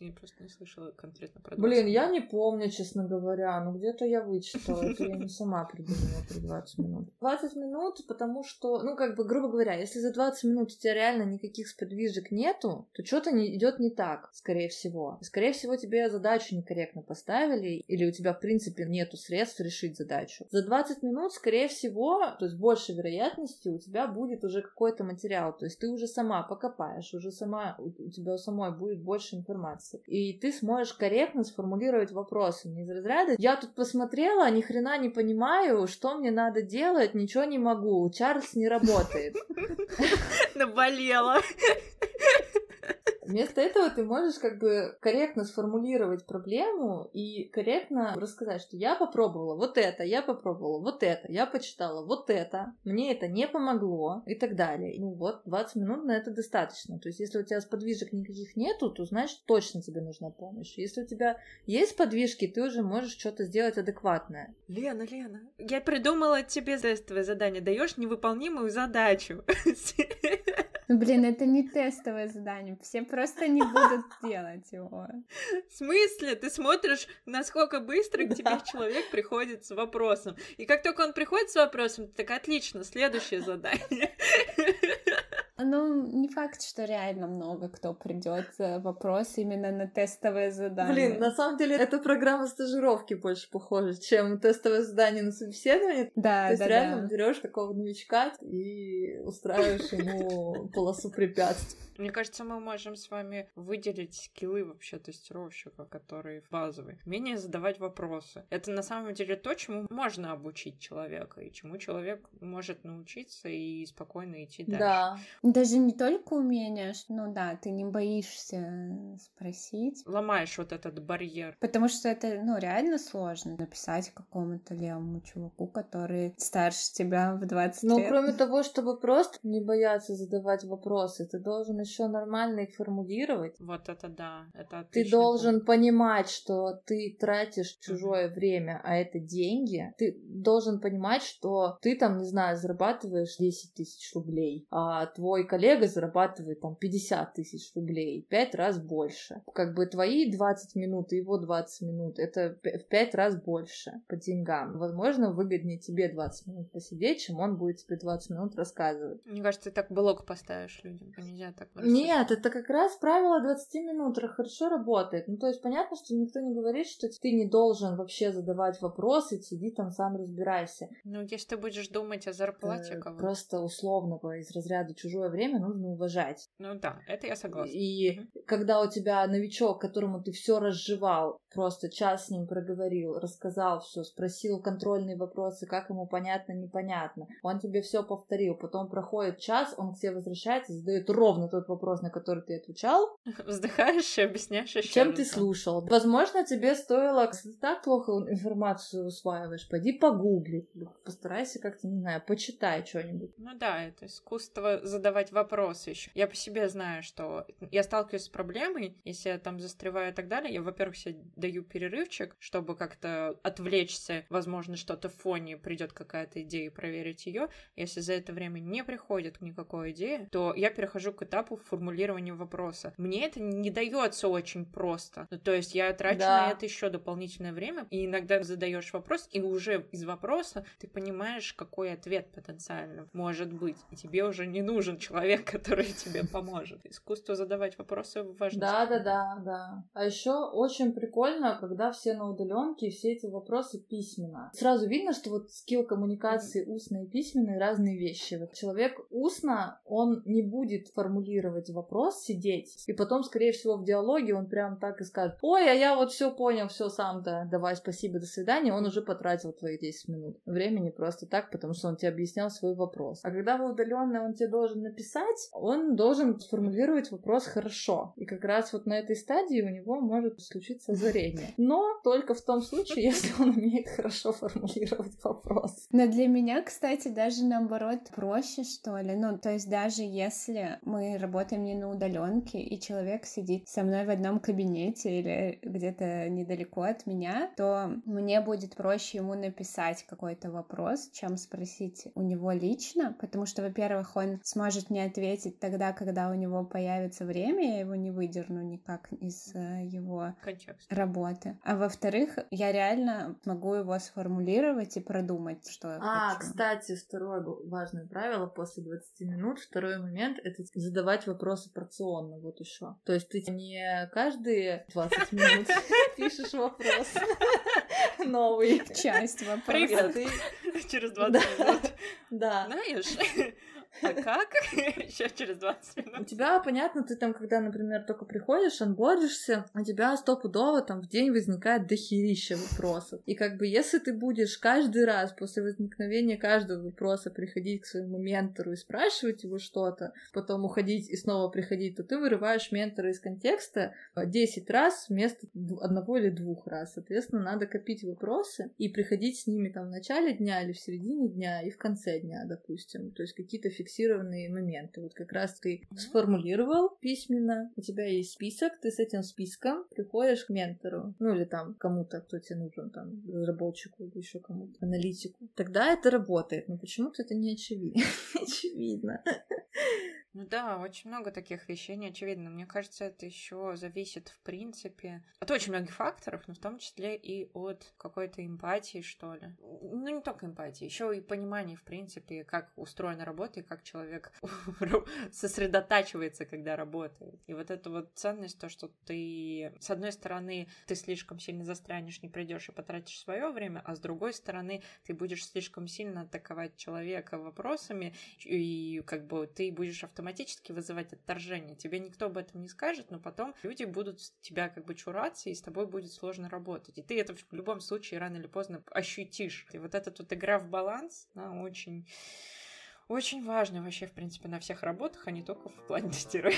Я просто не слышала конкретно про 20 Блин, я не помню, честно говоря. Ну, где-то я вычитала. Это я не сама придумала про 20 минут. 20 минут, потому что, ну, как бы, грубо говоря, если за 20 минут у тебя реально никаких сподвижек нету, то что-то не идет не так, скорее всего. Скорее всего, тебе задачу некорректно поставили, или у тебя, в принципе, нету средств решить задачу. За 20 минут, скорее всего, то есть больше вероятности у тебя будет уже какой-то материал, то есть ты уже сама покопаешь, уже сама, у тебя у самой будет больше информации. И ты сможешь корректно сформулировать вопросы. Не из разряда «я тут посмотрела, ни хрена не понимаю, что мне надо делать, ничего не могу, Чарльз не работает». Наболела. Вместо этого ты можешь как бы корректно сформулировать проблему и корректно рассказать, что я попробовала вот это, я попробовала вот это, я почитала вот это, мне это не помогло и так далее. Ну вот, 20 минут на это достаточно. То есть, если у тебя сподвижек никаких нету, то значит точно тебе нужна помощь. Если у тебя есть подвижки, ты уже можешь что-то сделать адекватное. Лена, Лена, я придумала тебе тестовое задание. Даешь невыполнимую задачу. Ну, блин, это не тестовое задание. Все просто не будут делать его. В смысле? Ты смотришь, насколько быстро к тебе человек приходит с вопросом. И как только он приходит с вопросом, так отлично, следующее задание. Ну, не факт, что реально много кто придет вопрос именно на тестовое задание. Блин, на самом деле это программа стажировки больше похожа, чем тестовое задание на собеседование. Да, То есть да, реально да. берешь такого новичка и устраиваешь ему полосу препятствий. Мне кажется, мы можем с вами выделить скиллы вообще тестировщика, которые базовые. Умение задавать вопросы. Это на самом деле то, чему можно обучить человека, и чему человек может научиться и спокойно идти дальше. Да. Даже не только умение, ну да, ты не боишься спросить. Ломаешь вот этот барьер. Потому что это, ну, реально сложно написать какому-то левому чуваку, который старше тебя в 20 Но лет. Ну, кроме того, чтобы просто не бояться задавать вопросы, ты должен еще нормально их формулировать. Вот это да, это Ты должен понимать, что ты тратишь чужое время, а это деньги. Ты должен понимать, что ты там, не знаю, зарабатываешь 10 тысяч рублей, а твой коллега зарабатывает там 50 тысяч рублей, пять раз больше. Как бы твои 20 минут и его 20 минут, это в 5 раз больше по деньгам. Возможно, выгоднее тебе 20 минут посидеть, чем он будет тебе 20 минут рассказывать. Мне кажется, ты так блок поставишь людям. Нельзя так Нет, это как раз правило 20 минут хорошо работает. Ну, то есть понятно, что никто не говорит, что ты не должен вообще задавать вопросы, сиди там сам разбирайся. Ну, если ты будешь думать о зарплате Э, кого Просто условного из разряда чужое время нужно уважать. Ну да, это я согласна. И Мгм. когда у тебя новичок, которому ты все разжевал, просто час с ним проговорил, рассказал все, спросил контрольные вопросы, как ему понятно, непонятно, он тебе все повторил, потом проходит час, он к тебе возвращается, задает ровно тот вопрос, на который ты отвечал, Вздыхаешь и объясняешь еще чем раз, ты слушал. Возможно, тебе стоило, ты так плохо информацию усваиваешь, пойди погугли, постарайся как-то, не знаю, почитай что-нибудь. Ну да, это искусство задавать вопросы еще. Я по себе знаю, что я сталкиваюсь с проблемой, если я там застреваю и так далее, я, во-первых, себе даю перерывчик, чтобы как-то отвлечься, возможно, что-то в фоне придет какая-то идея и проверить ее. Если за это время не приходит никакой идеи, то я перехожу к этапу формулирования вопроса. Мне это не дается очень просто. Ну, то есть я трачу Да. на это еще дополнительное время, и иногда задаешь вопрос, и уже из вопроса ты понимаешь, какой ответ потенциально может быть. И тебе уже не нужен человек, который тебе поможет. Искусство задавать вопросы важно. Да, да, да, да. А еще очень прикольно, когда все на удаленке все эти вопросы письменно. Сразу видно, что вот скилл коммуникации устно и письменные разные вещи. Вот человек устно, он не будет формулировать вопрос, сидеть, и потом, скорее всего, в диалоге он прям так и скажет, ой, а я вот все понял, все сам-то, давай, спасибо, до свидания, он уже потратил твои 10 минут времени просто так, потому что он тебе объяснял свой вопрос. А когда вы удаленно, он тебе должен написать, он должен сформулировать вопрос хорошо. И как раз вот на этой стадии у него может случиться озарение. Но только в том случае, если он умеет хорошо формулировать вопрос. Но для меня, кстати, даже наоборот проще, что ли. Ну, то есть даже если мы работаем не на удаленке, и человек сидит со мной в одном кабинете или где-то недалеко от меня, то мне будет проще ему написать какой-то вопрос, чем спросить у него лично, потому что, во-первых, он сможет мне ответить тогда, когда у него появится время, я его не выдерну никак из э, его Контекст. работы. А во-вторых, я реально могу его сформулировать и продумать, что я А, хочу. кстати, второе важное правило после 20 минут, второй момент — это задавать вопросы порционно, вот еще. То есть ты не каждые 20 минут пишешь вопрос новый. Часть вопроса. Привет. Ты- Через 20 Да. минут. Да. Знаешь, а как? Еще через 20 У минут. тебя, понятно, ты там, когда, например, только приходишь, анбордишься, у тебя стопудово там в день возникает дохерища вопросов. И как бы если ты будешь каждый раз после возникновения каждого вопроса приходить к своему ментору и спрашивать его что-то, потом уходить и снова приходить, то ты вырываешь ментора из контекста 10 раз вместо одного или двух раз. Соответственно, надо копить вопросы и приходить с ними там в начале дня или в середине дня и в конце дня, допустим. То есть какие-то фиксированные моменты. Вот как раз ты сформулировал письменно, у тебя есть список, ты с этим списком приходишь к ментору, ну или там кому-то, кто тебе нужен, там, разработчику или еще кому-то, аналитику. Тогда это работает, но почему-то это не очевидно. очевидно. Ну да, очень много таких вещей, не очевидно. Мне кажется, это еще зависит, в принципе, от очень многих факторов, но в том числе и от какой-то эмпатии, что ли. Ну, не только эмпатии, еще и понимания, в принципе, как устроена работа и как человек сосредотачивается, когда работает. И вот эта вот ценность, то, что ты, с одной стороны, ты слишком сильно застрянешь, не придешь и потратишь свое время, а с другой стороны, ты будешь слишком сильно атаковать человека вопросами, и как бы ты будешь автоматически автоматически вызывать отторжение. Тебе никто об этом не скажет, но потом люди будут тебя как бы чураться, и с тобой будет сложно работать. И ты это в любом случае рано или поздно ощутишь. И вот эта вот игра в баланс, она очень очень важно вообще, в принципе, на всех работах, а не только в плане тестирования.